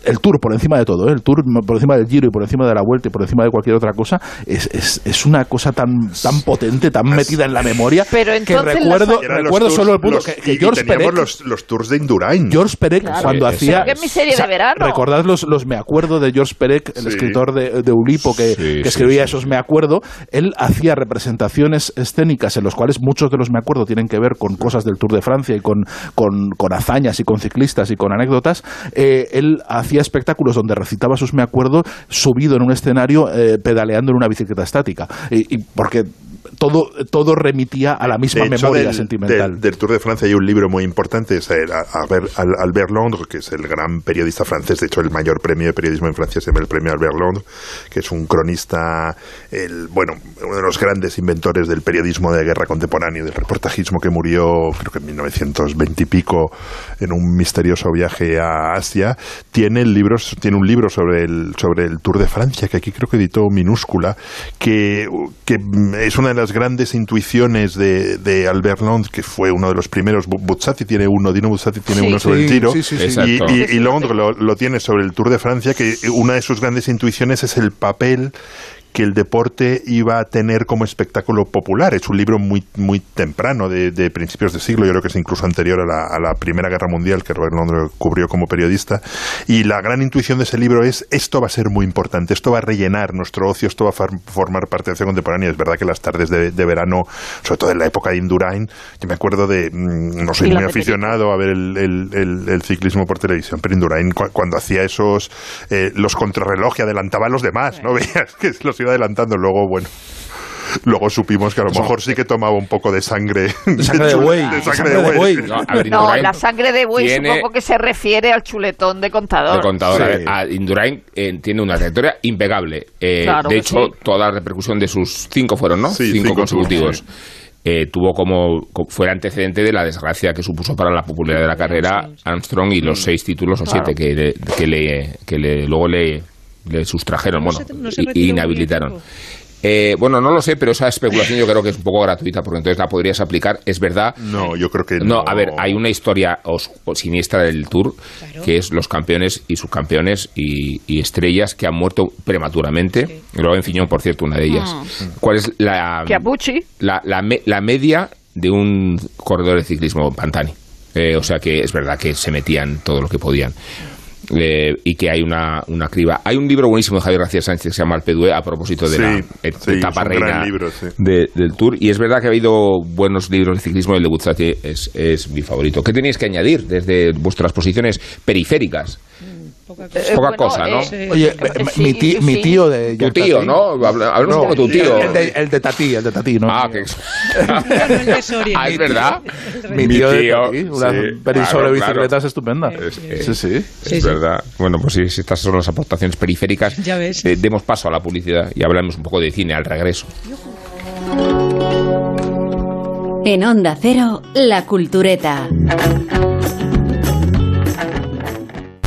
el Tour por encima de todo, ¿eh? el Tour por encima del Giro y por encima de la Vuelta y por encima de cualquier otra cosa, es, es, es una cosa tan, tan potente, tan metida en la memoria, Pero que recuerdo, recuerdo tours- solo el punto los- que, que y- y George teníamos Perec, los, los tours de Indurain. George Perec Claro. cuando Sí, hacía... Es mi serie de verano. Recordad los, los Me Acuerdo de George Perec, el Sí. escritor de, de Ulipo que, Sí, que sí, escribía sí, esos Me Acuerdo. Él hacía representaciones escénicas en los cuales muchos de los Me Acuerdo tienen que ver con cosas del Tour de Francia y con, con, con hazañas y con ciclistas y con anécdotas. Eh, él hacía hacía espectáculos donde recitaba sus me acuerdo subido en un escenario eh, pedaleando en una bicicleta estática. Y, y porque todo, todo remitía a la misma De hecho, memoria del, sentimental. Del, del Tour de Francia hay un libro muy importante, es el- a- a ver- al- Albert Londres, que es el gran periodista francés, de hecho el mayor premio de periodismo en Francia se llama el premio Albert Londres, que es un cronista, el, bueno, uno de los grandes inventores del periodismo de guerra contemporáneo, del reportajismo que murió creo que en 1920 y pico en un misterioso viaje a Asia, tiene, el libro, tiene un libro sobre el, sobre el Tour de Francia, que aquí creo que editó Minúscula, que, que mm, es una de las grandes intuiciones de, de Albert Londres, que fue uno de los primeros. Bu- Buzzati tiene uno, Dino Buzzati tiene Sí. uno sobre el tiro, sí, sí, sí. y, y- y Londres lo, lo tiene sobre el Tour de Francia, que una de sus grandes intuiciones es el papel que el deporte iba a tener como espectáculo popular. Es un libro muy, muy temprano, de, de principios de siglo, yo creo que es incluso anterior a la, a la Primera Guerra Mundial, que Robert Londres cubrió como periodista. Y la gran intuición de ese libro es, esto va a ser muy importante, esto va a rellenar nuestro ocio, esto va a formar parte de la acción contemporánea. Es verdad que las tardes de, de verano, sobre todo en la época de Indurain, yo me acuerdo de, mm, no soy muy aficionado a ver el, el- el- el ciclismo por televisión, pero Indurain cu- cuando hacía esos, eh, los contrarreloj y adelantaba a los demás, ¿no? Veías que los iba adelantando, luego, bueno... Luego supimos que a lo mejor sí que tomaba un poco de sangre. sangre de chule- buey, de sangre de buey. No, ver, la sangre de buey tiene- supongo que se refiere al chuletón de contador. de contador. A Sí. ver, a Indurain eh, tiene una trayectoria impecable. Eh, Claro de hecho, sí. toda la repercusión de sus cinco fueron, ¿no? Sí, cinco, cinco consecutivos. tuvo, eh, tuvo como, co- fue el antecedente de la desgracia que supuso para la popularidad de la carrera Armstrong y los seis títulos o siete que, le- que, le, que le- luego le, le sustrajeron, No bueno, se- no se y- inhabilitaron. Eh, bueno, no lo sé, pero esa especulación yo creo que es un poco gratuita, porque entonces la podrías aplicar. Es verdad. No, yo creo que No, a ver, hay una historia os- siniestra del Tour, que es los campeones y subcampeones y, y estrellas que han muerto prematuramente. Luego en Fiñón, por cierto, una de ellas. ¿Cuál es la, la, la, me- la media de un corredor de ciclismo Pantani? Eh, o sea que es verdad que se metían todo lo que podían. Eh, y que hay una, una criba. Hay un libro buenísimo de Javier García Sánchez que se llama El Pedue a propósito de Sí, la et- un etapa reina libro, sí. de- del Tour. Y es verdad que ha habido buenos libros de ciclismo. El de Buzzati es, es mi favorito. ¿Qué tenéis que añadir desde vuestras posiciones periféricas? Poca Es poca cosa, ¿no? eh, Oye, Eh, sí, mi, tío, mi tío de Tu tío. ¿no? Habla- Hablemos un poco de tu tío. El de, el de Tatí, el de Tatí, ¿no? Ah, que... ah, es verdad. Mi tío, de Tatí, una sí, claro, sobre claro. bicicletas estupenda. Es sí, sí. Es Sí, sí. verdad. Bueno, pues sí, si estas son las aportaciones periféricas, Ya ves. eh, demos paso a la publicidad y hablamos un poco de cine al regreso. En Onda Cero, La Cultureta.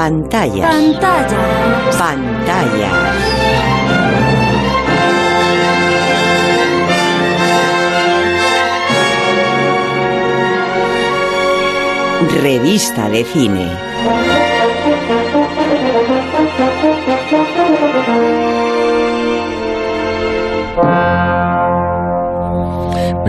Pantalla. Pantalla. Pantalla. Revista de cine.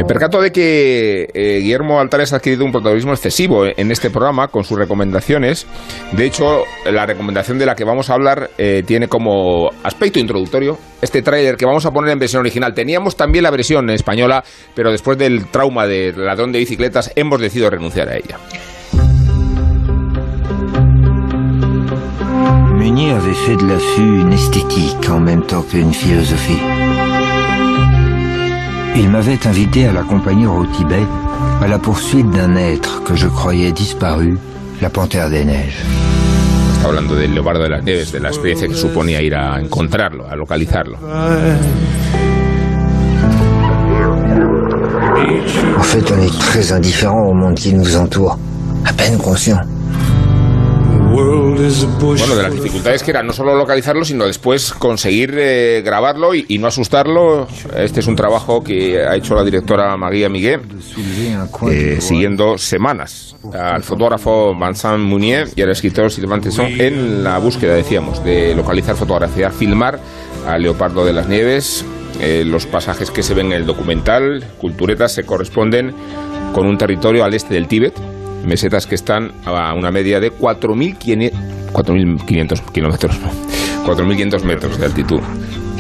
Me percato de que eh, Guillermo Altares ha adquirido un protagonismo excesivo en este programa con sus recomendaciones. De hecho, la recomendación de la que vamos a hablar eh, tiene como aspecto introductorio este tráiler que vamos a poner en versión original. Teníamos también la versión española, pero después del trauma del ladrón de bicicletas hemos decidido renunciar a ella. Meunier avait fait de l'affût une esthétique en même temps qu'une philosophie. Il m'avait invité à l'accompagner au Tibet à la poursuite d'un être que je croyais disparu, la panthère des neiges. Está hablando del leopardo de las nieves, de la experiencia que suponía ir a encontrarlo, a localizarlo. En fait, on est très indifférent au monde qui nous entoure, à peine conscient. Bueno, de las dificultades que era no solo localizarlo, sino después conseguir eh, grabarlo y, y no asustarlo. Este es un trabajo que ha hecho la directora María Miguel, eh, siguiendo semanas al fotógrafo Vincent Munier y al escritor Sylvain Tesson en la búsqueda, decíamos, de localizar, fotografiar, filmar al leopardo de las nieves. Eh, los pasajes que se ven en el documental, Culturetas, se corresponden con un territorio al este del Tíbet, mesetas que están a una media de 4.500 4.500 kilómetros, no, 4.500 metros de altitud,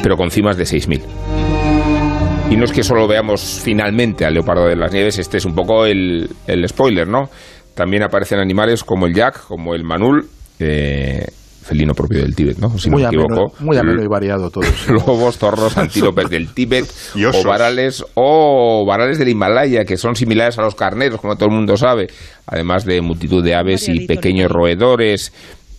pero con cimas de 6.000. Y no es que solo veamos finalmente al leopardo de las nieves, este es un poco el, el spoiler, ¿no? También aparecen animales como el yak, como el manul, eh, felino propio del Tíbet, ¿no? Si muy no me ameno, equivoco. muy ameno y variado todo. eso. Lobos, zorros, antílopes del Tíbet, Y o varales, o varales del Himalaya, que son similares a los carneros, como todo el mundo sabe, además de multitud de aves y pequeños roedores.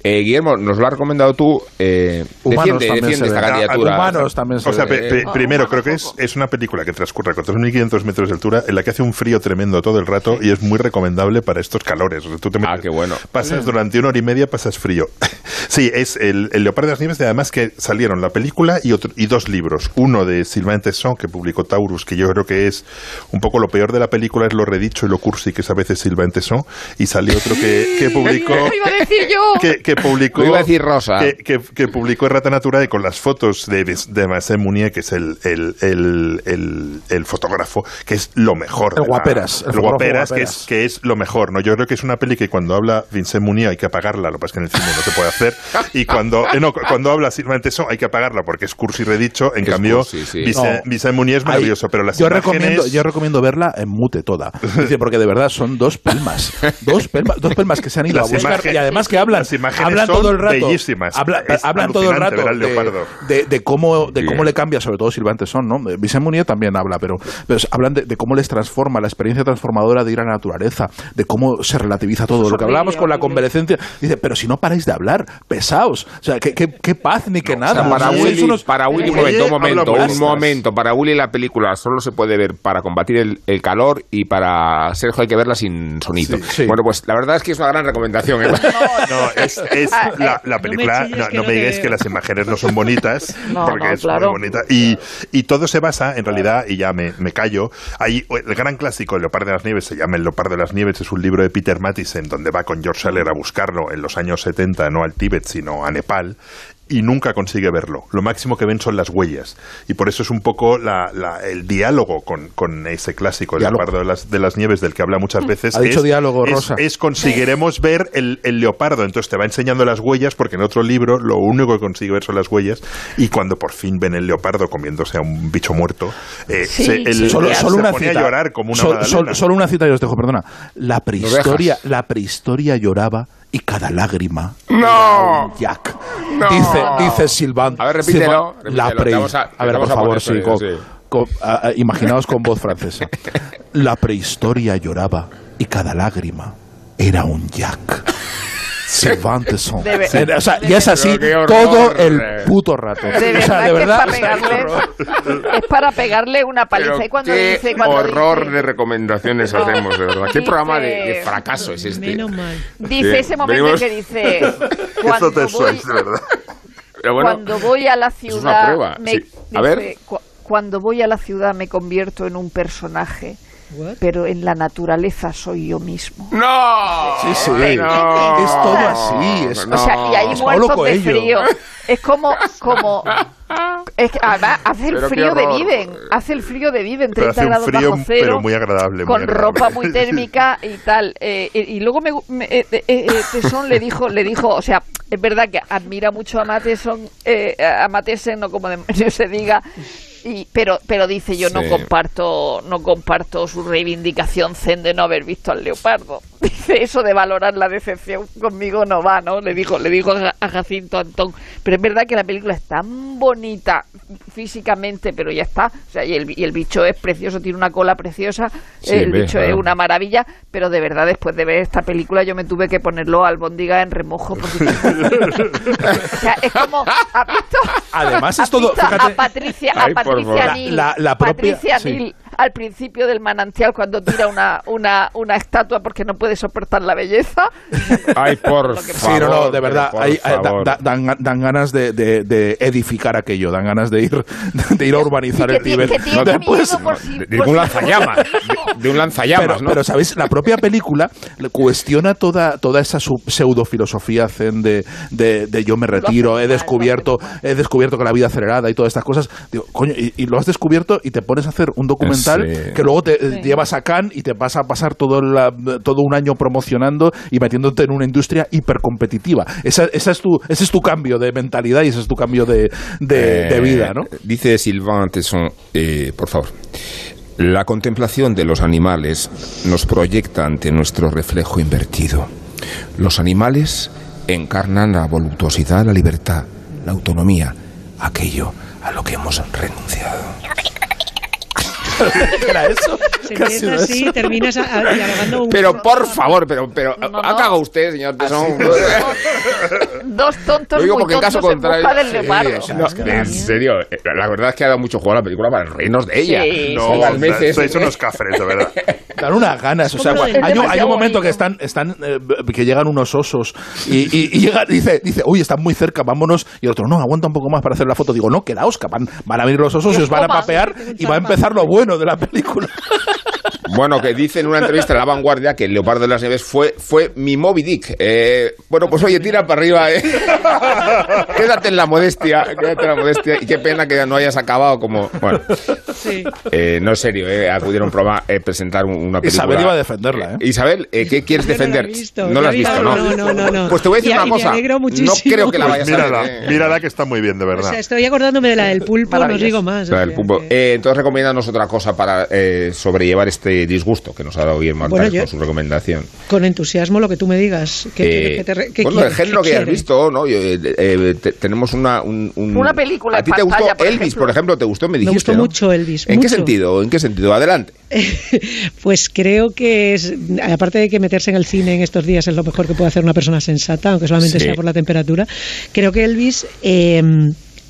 Eh, Guillermo, nos lo has recomendado tú. Eh, Humanos defiende también defiende se esta ven. candidatura. Humanos también se O sea, ven. pe- pe- Ah, primero, creo que es, es una película que transcurre a 4.500 metros de altura, en la que hace un frío tremendo todo el rato y es muy recomendable para estos calores. O sea, tú te Ah, qué bueno. Pasas durante una hora y media, pasas frío. sí, es el, el Leopardo de las Nieves, y además que salieron la película y, otro, y dos libros. Uno de Sylvain Tesson, que publicó Taurus, que yo creo que es un poco lo peor de la película, es lo redicho y lo cursi que es a veces Sylvain Tesson. Y salió otro que, que publicó... Iba a decir yo. que, que publicó Lo iba a decir Rosa. que, que- que publicó Errata Natura y con las fotos de, de Vincent Munier, que es el, el, el, fotógrafo, que es lo mejor. El la- guaperas, el guaperas, que es, que es lo mejor. ¿no? Yo creo que es una peli que cuando habla Vincent Munier hay que apagarla, lo que pasa es que en el cine no se puede hacer. Y cuando, eh, no, cuando habla Silvan Tesson hay que apagarla porque es cursi redicho. En Es cambio, cursi, sí. Vincent, No. Vincent Munier es Hay- maravilloso, pero las yo imágenes... recomiendo yo recomiendo verla en mute toda Dice, porque de verdad son dos pelmas dos pelmas dos pelmas que se han ido Las a buscar imagen- y además que hablan las imágenes hablan son todo el rato bellísimas. habla- Es hablan todo el rato de, de- de cómo de cómo le cambia sobre todo Silvante Son no Vicente Munier también habla pero, pero hablan de, de cómo les transforma la experiencia transformadora de ir a la naturaleza de cómo se relativiza todo lo que hablábamos con la convalecencia dice pero si no paráis de hablar pesaos o sea qué, qué, qué paz ni qué O nada sea, para Sois Willy, unos- para Willy, un momento, un momento, un momento. Para Willy la película solo se puede ver para combatir el, el calor y para Sergio hay que verla sin sonido. Sí, sí. Bueno, pues la verdad es que es una gran recomendación. ¿eh? No, es, es la, la película. chilles No, que no no me digáis que las imágenes no son bonitas, No, porque es claro. muy bonita. Y, y todo se basa, en realidad, y ya me, me callo, hay el gran clásico, El Leopardo de las Nieves, se llama El Leopardo de las Nieves, es un libro de Peter Mattison, donde va con George Scheller a buscarlo en los años 70, no al Tíbet, sino a Nepal. Y nunca consigue verlo. Lo máximo que ven son las huellas. Y por eso es un poco la- la- el diálogo con, con ese clásico, El. Leopardo de las, de las Nieves, del que habla muchas veces. Ha dicho es- diálogo, es- Rosa. es conseguiremos ver el, el leopardo. Entonces te va enseñando las huellas, porque en otro libro lo único que consigue ver son las huellas. Y cuando por fin ven el leopardo comiéndose a un bicho muerto, eh, Sí, se, el- sí. solo, se solo una pone cita. a llorar como una Sol- solo una cita y os dejo, perdona. La prehistoria, la prehistoria lloraba y cada lágrima ¡No! era un Jack. No. Dice, dice Silván. A ver, repítelo, repítelo, la te pre- vamos a- a ver, por a favor, sí, con- sí. con- a- a- imaginaos con voz francesa. La prehistoria lloraba y cada lágrima era un Jack. De ver- O sea, y es así todo horror. el puto rato. De o sea, verdad, de que verdad. es para pegarle, es para pegarle una paliza. Pero y cuando qué dice, cuando horror dice, de recomendaciones hacemos, de verdad. ¿Qué Dice- programa de, de fracaso es este? Menos mal. dice Sí, ese momento venimos- que dice, Eso cuando te voy, sois, de verdad. Pero bueno, cuando voy a la es una ciudad, prueba, me- sí. A dice, ver. "Cu- cuando voy a la ciudad me convierto en un personaje, pero en la naturaleza soy yo mismo. ¡No! Sí, sí. No. Es todo así. Es, O sea, y ahí muertos de frío. Es como, como, es que además hace el Pero frío de. Viven, hace el frío de Viven, Pero 30 hace un grados frío, bajo cero. pero muy agradable. muy con agradable. ropa muy térmica y tal eh, y, y luego me, me- eh, eh, eh, Tesson le dijo le dijo o sea es verdad que admira mucho a Mateson eh, a Matesen no como de- se diga y, pero pero dice yo no comparto no comparto su reivindicación zen de no haber visto al leopardo. Dice eso de valorar la decepción conmigo no va no le dijo le dijo a Jacinto Antón. Pero es verdad que la película es tan bonita físicamente pero ya está. O sea y el, y el bicho es precioso tiene una cola preciosa Sí, el ve, bicho es una maravilla, pero de verdad después de ver esta película yo me tuve que ponerlo albóndiga en remojo porque o sea, es como ¿has visto? Además es ¿Has todo, visto fíjate, a Patricia, por Patricia favor. Neal, La- la propia- Patricia sí. Neal al principio del manantial cuando tira una, una, una estatua porque no puede soportar la belleza. Ay, por Sí, favor. no, no, de verdad, hay- hay- da- da- dan, dan ganas de, de- de edificar aquello, dan ganas de ir, de ir a urbanizar el Después- si- De, un lanzallamas. De, un lanzallamas, pero, ¿no? pero, ¿sabéis? La propia película cuestiona toda, toda esa su- pseudofilosofía zen de, de, de yo me retiro, he descubierto, he descubierto que la vida acelerada y todas estas cosas. Digo, coño, y, y lo has descubierto y te pones a hacer un documental Sí. que luego te eh, llevas a Cannes y te vas a pasar todo, la- todo un año promocionando y metiéndote en una industria hipercompetitiva. Esa, esa es tu, ese es tu cambio de mentalidad y ese es tu cambio de, de, de Eh, vida, ¿no? Dice Sylvain Tesson, eh, por favor. La contemplación de los animales nos proyecta ante nuestro reflejo invertido. Los animales encarnan la voluptuosidad, la libertad, la autonomía, aquello a lo que hemos renunciado. ¿Qué era eso? Se ¿Qué ha empieza sido así, eso? terminas a- a- dialogando un Pero por favor, pero, pero ha cagado usted, señor Tesson. Dos tontos Lo digo muy porque en caso tontos en del leopardo. o sea, no, serio, la verdad es que ha dado mucho juego a la película para reírnos de ella. Sí, No, veces- sois unos cafres, de verdad. Dan unas ganas. O sea, hay, un, hay un momento que están, están eh, que llegan unos osos y, y, y llega, dice, dice, uy, están muy cerca, vámonos. Y el otro, no, aguanta un poco más para hacer la foto. Digo, no, quedaos, que van, van a venir los osos y os van a papear y va a empezar lo bueno de la película. Bueno, que dice en una entrevista en La Vanguardia que el Leopardo de las Nieves fue, fue mi Moby Dick. Eh, bueno, pues oye, tira para arriba, ¿eh? quédate en la modestia, quédate en la modestia. Y qué pena que no hayas acabado como... Bueno, Sí. eh, no es serio, ¿eh? Acudir a un programa, eh, presentar un- una película... Isabel iba a defenderla, ¿eh? Isabel, eh, ¿qué quieres defender? visto, no la has visto, ¿no? No, no, no, no. Pues te voy a decir Y- una y me cosa. No creo que la Pues vayas a ver. mírala, ¿eh? mírala que está muy bien, de O verdad. sea, estoy acordándome de la del pulpo, no os digo más. La del pulpo. Eh, entonces, recomiéndanos otra cosa para eh, sobrellevar este disgusto que nos ha dado Guillermo Bueno, con su recomendación. Con entusiasmo lo que tú me digas. ¿Qué Eh, que te bueno, quieres? el género ¿Qué que hayas quieres? visto, ¿no? Yo, eh, eh, te- tenemos una, un- un- Una película ¿A ti te gustó por Elvis, ejemplo? por ejemplo? ¿Te gustó? Me Me dijiste, gustó ¿no? mucho Elvis. ¿En qué sentido? ¿En qué sentido? Adelante. Pues creo que es, aparte de que meterse en el cine en estos días es lo mejor que puede hacer una persona sensata, aunque solamente Sí. sea por la temperatura, creo que Elvis... eh,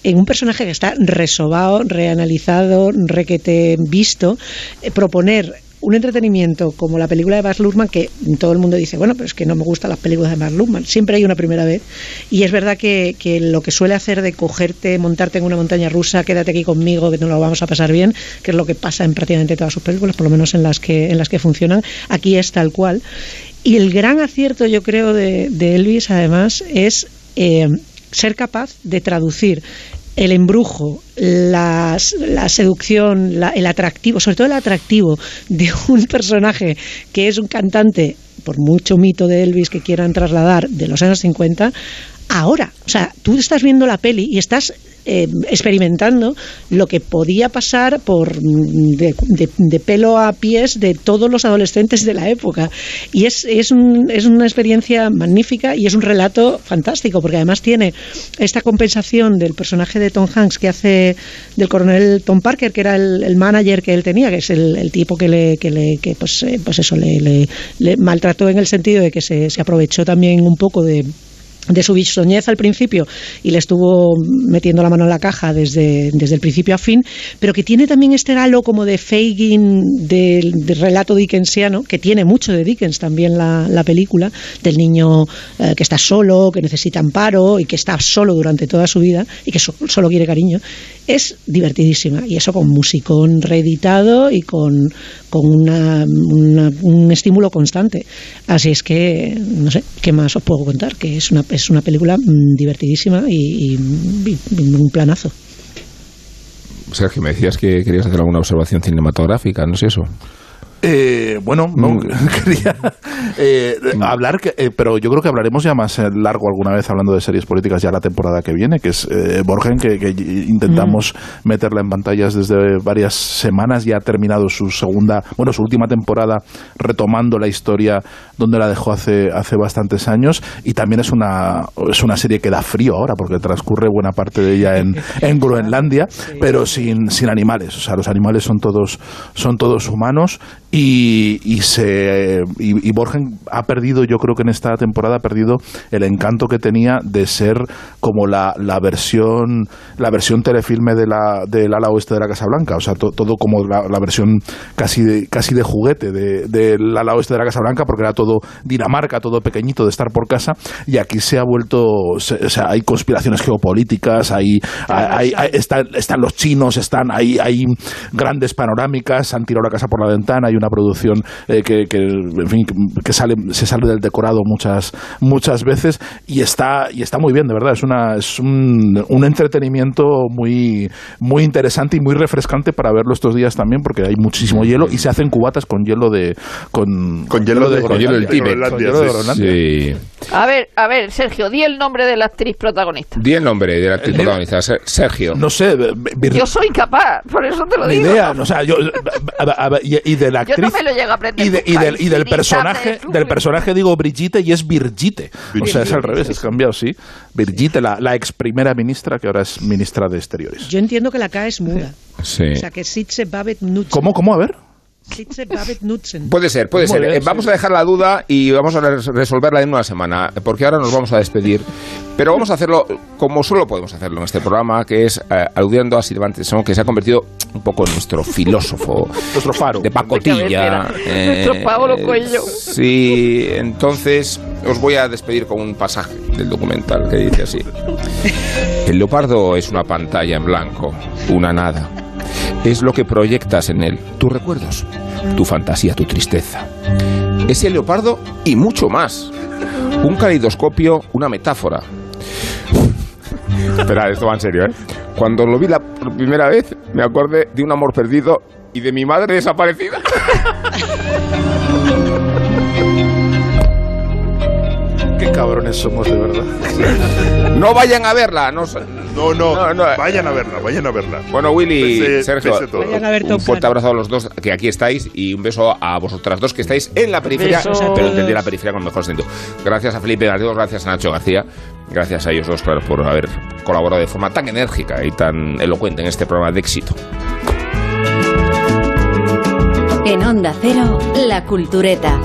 en un personaje que está resobado, reanalizado, requete visto, eh, proponer un entretenimiento como la película de Baz Luhrmann, que todo el mundo dice, bueno, pero es que no me gustan las películas de Baz Luhrmann, siempre hay una primera vez, y es verdad que, que lo que suele hacer de cogerte, montarte en una montaña rusa, quédate aquí conmigo, que nos lo vamos a pasar bien, que es lo que pasa en prácticamente todas sus películas, por lo menos en las que, en las que funcionan, aquí es tal cual. Y el gran acierto, yo creo, de, de Elvis, además, es eh, ser capaz de traducir el embrujo, las- la seducción, la- el atractivo, sobre todo el atractivo de un personaje que es un cantante, por mucho mito de Elvis que quieran trasladar de los años 50, ahora. O sea, tú estás viendo la peli y estás eh, experimentando lo que podía pasar por mm, de, de- de pelo a pies de todos los adolescentes de la época. Y es, es, un- es una experiencia magnífica y es un relato fantástico, porque además tiene esta compensación del personaje de Tom Hanks que hace del coronel Tom Parker, que era el, el manager que él tenía, que es el, el tipo que le, que le pues, eh, pues eso le maltrató en el sentido de que se, se aprovechó también un poco de de su bisoñez al principio y le estuvo metiendo la mano en la caja desde, desde el principio a fin, pero que tiene también este halo como de Fagin del, relato dickensiano, que tiene mucho de Dickens también la, la película, del niño eh, que está solo, que necesita amparo y que está solo durante toda su vida y que so- solo quiere cariño. Es divertidísima y eso con musicón reeditado y con, con una- una- un estímulo constante. Así es que, no sé, ¿qué más os puedo contar? Que es una, es una película mm, divertidísima y, un planazo. Sergio, me decías que querías hacer alguna observación cinematográfica, no sé eso. Eh, bueno, no, Mm. quería eh, hablar, que, eh, pero yo creo que hablaremos ya más eh, largo alguna vez hablando de series políticas ya la temporada que viene, que es eh, Borgen, que, que intentamos meterla en pantallas desde varias semanas, ya ha terminado su segunda, bueno, su última temporada retomando la historia donde la dejó hace, hace bastantes años y también es una, es una serie que da frío ahora porque transcurre buena parte de ella en, en Groenlandia, pero sin, sin animales, o sea, los animales son todos, son todos humanos y, y, se y, Borgen ha perdido, yo creo que en esta temporada ha perdido el encanto que tenía de ser como la, la versión la versión telefilme de la del ala oeste de la Casa Blanca, o sea, to- todo como la, versión casi de, casi de juguete de- del ala oeste de la Casa Blanca, porque era todo Dinamarca, todo pequeñito de estar por casa, y aquí se ha vuelto, se- o sea, hay conspiraciones geopolíticas, hay, hay, hay- están, están los chinos, están hay, hay grandes panorámicas, han tirado la casa por la ventana, hay una producción eh, que, que, en fin, que sale, se sale del decorado muchas, muchas veces y está, y está muy bien, de verdad, es, una, es un, un entretenimiento muy, muy interesante y muy refrescante para verlo estos días también, porque hay muchísimo hielo y se hacen cubatas con hielo de, con, Con hielo de- con hielo del. Tíbet. Sí. A ver, a ver, Sergio, di el nombre de la actriz protagonista. Di el nombre de la actriz protagonista, Ser- Sergio. No sé, Yo soy capaz, por eso te lo ni digo. idea, o sea, yo, a- a- a- y, y de la Yo no me lo llego a aprender. y, de- y del, y del personaje del personaje digo Brigitte y es Birgitte o sea es al revés es cambiado sí Birgitte la, la ex primera ministra que ahora es ministra de exteriores Yo entiendo que la K es muda. Sí. O sea, que Sitze Babet Nutzen. cómo cómo a ver. Puede ser, puede ser. bien, Eh, sí. vamos a dejar la duda y vamos a res- resolverla en una semana, porque ahora nos vamos a despedir. Pero vamos a hacerlo como solo podemos hacerlo en este programa, que es eh, aludiendo a Silván Tesson, que se ha convertido un poco en nuestro filósofo. nuestro faro. De pacotilla. eh, Nuestro Paolo Coelho. Sí, entonces os voy a despedir con un pasaje del documental que dice así. El leopardo es una pantalla en blanco, una nada. Es lo que proyectas en él, tus recuerdos, tu fantasía, tu tristeza. Es el leopardo y mucho más. Un caleidoscopio, una metáfora. Espera, esto va en serio, ¿eh? Cuando lo vi la primera vez, me acordé de un amor perdido y de mi madre desaparecida. qué cabrones somos de verdad No vayan a verla, no, No, no, No, no. vayan a verla, vayan a verla. Bueno, Willy, Pese- Sergio, pese todo. Vayan a ver un Top fuerte Gun. abrazo a los dos que aquí estáis y un beso a vosotras dos que estáis en la periferia, Besos pero entendí la periferia con mejor sentido. Gracias a Felipe Garrido, gracias a Nacho García, gracias a ellos dos, claro, por haber colaborado de forma tan enérgica y tan elocuente en este programa de éxito. En Onda Cero, La Cultureta.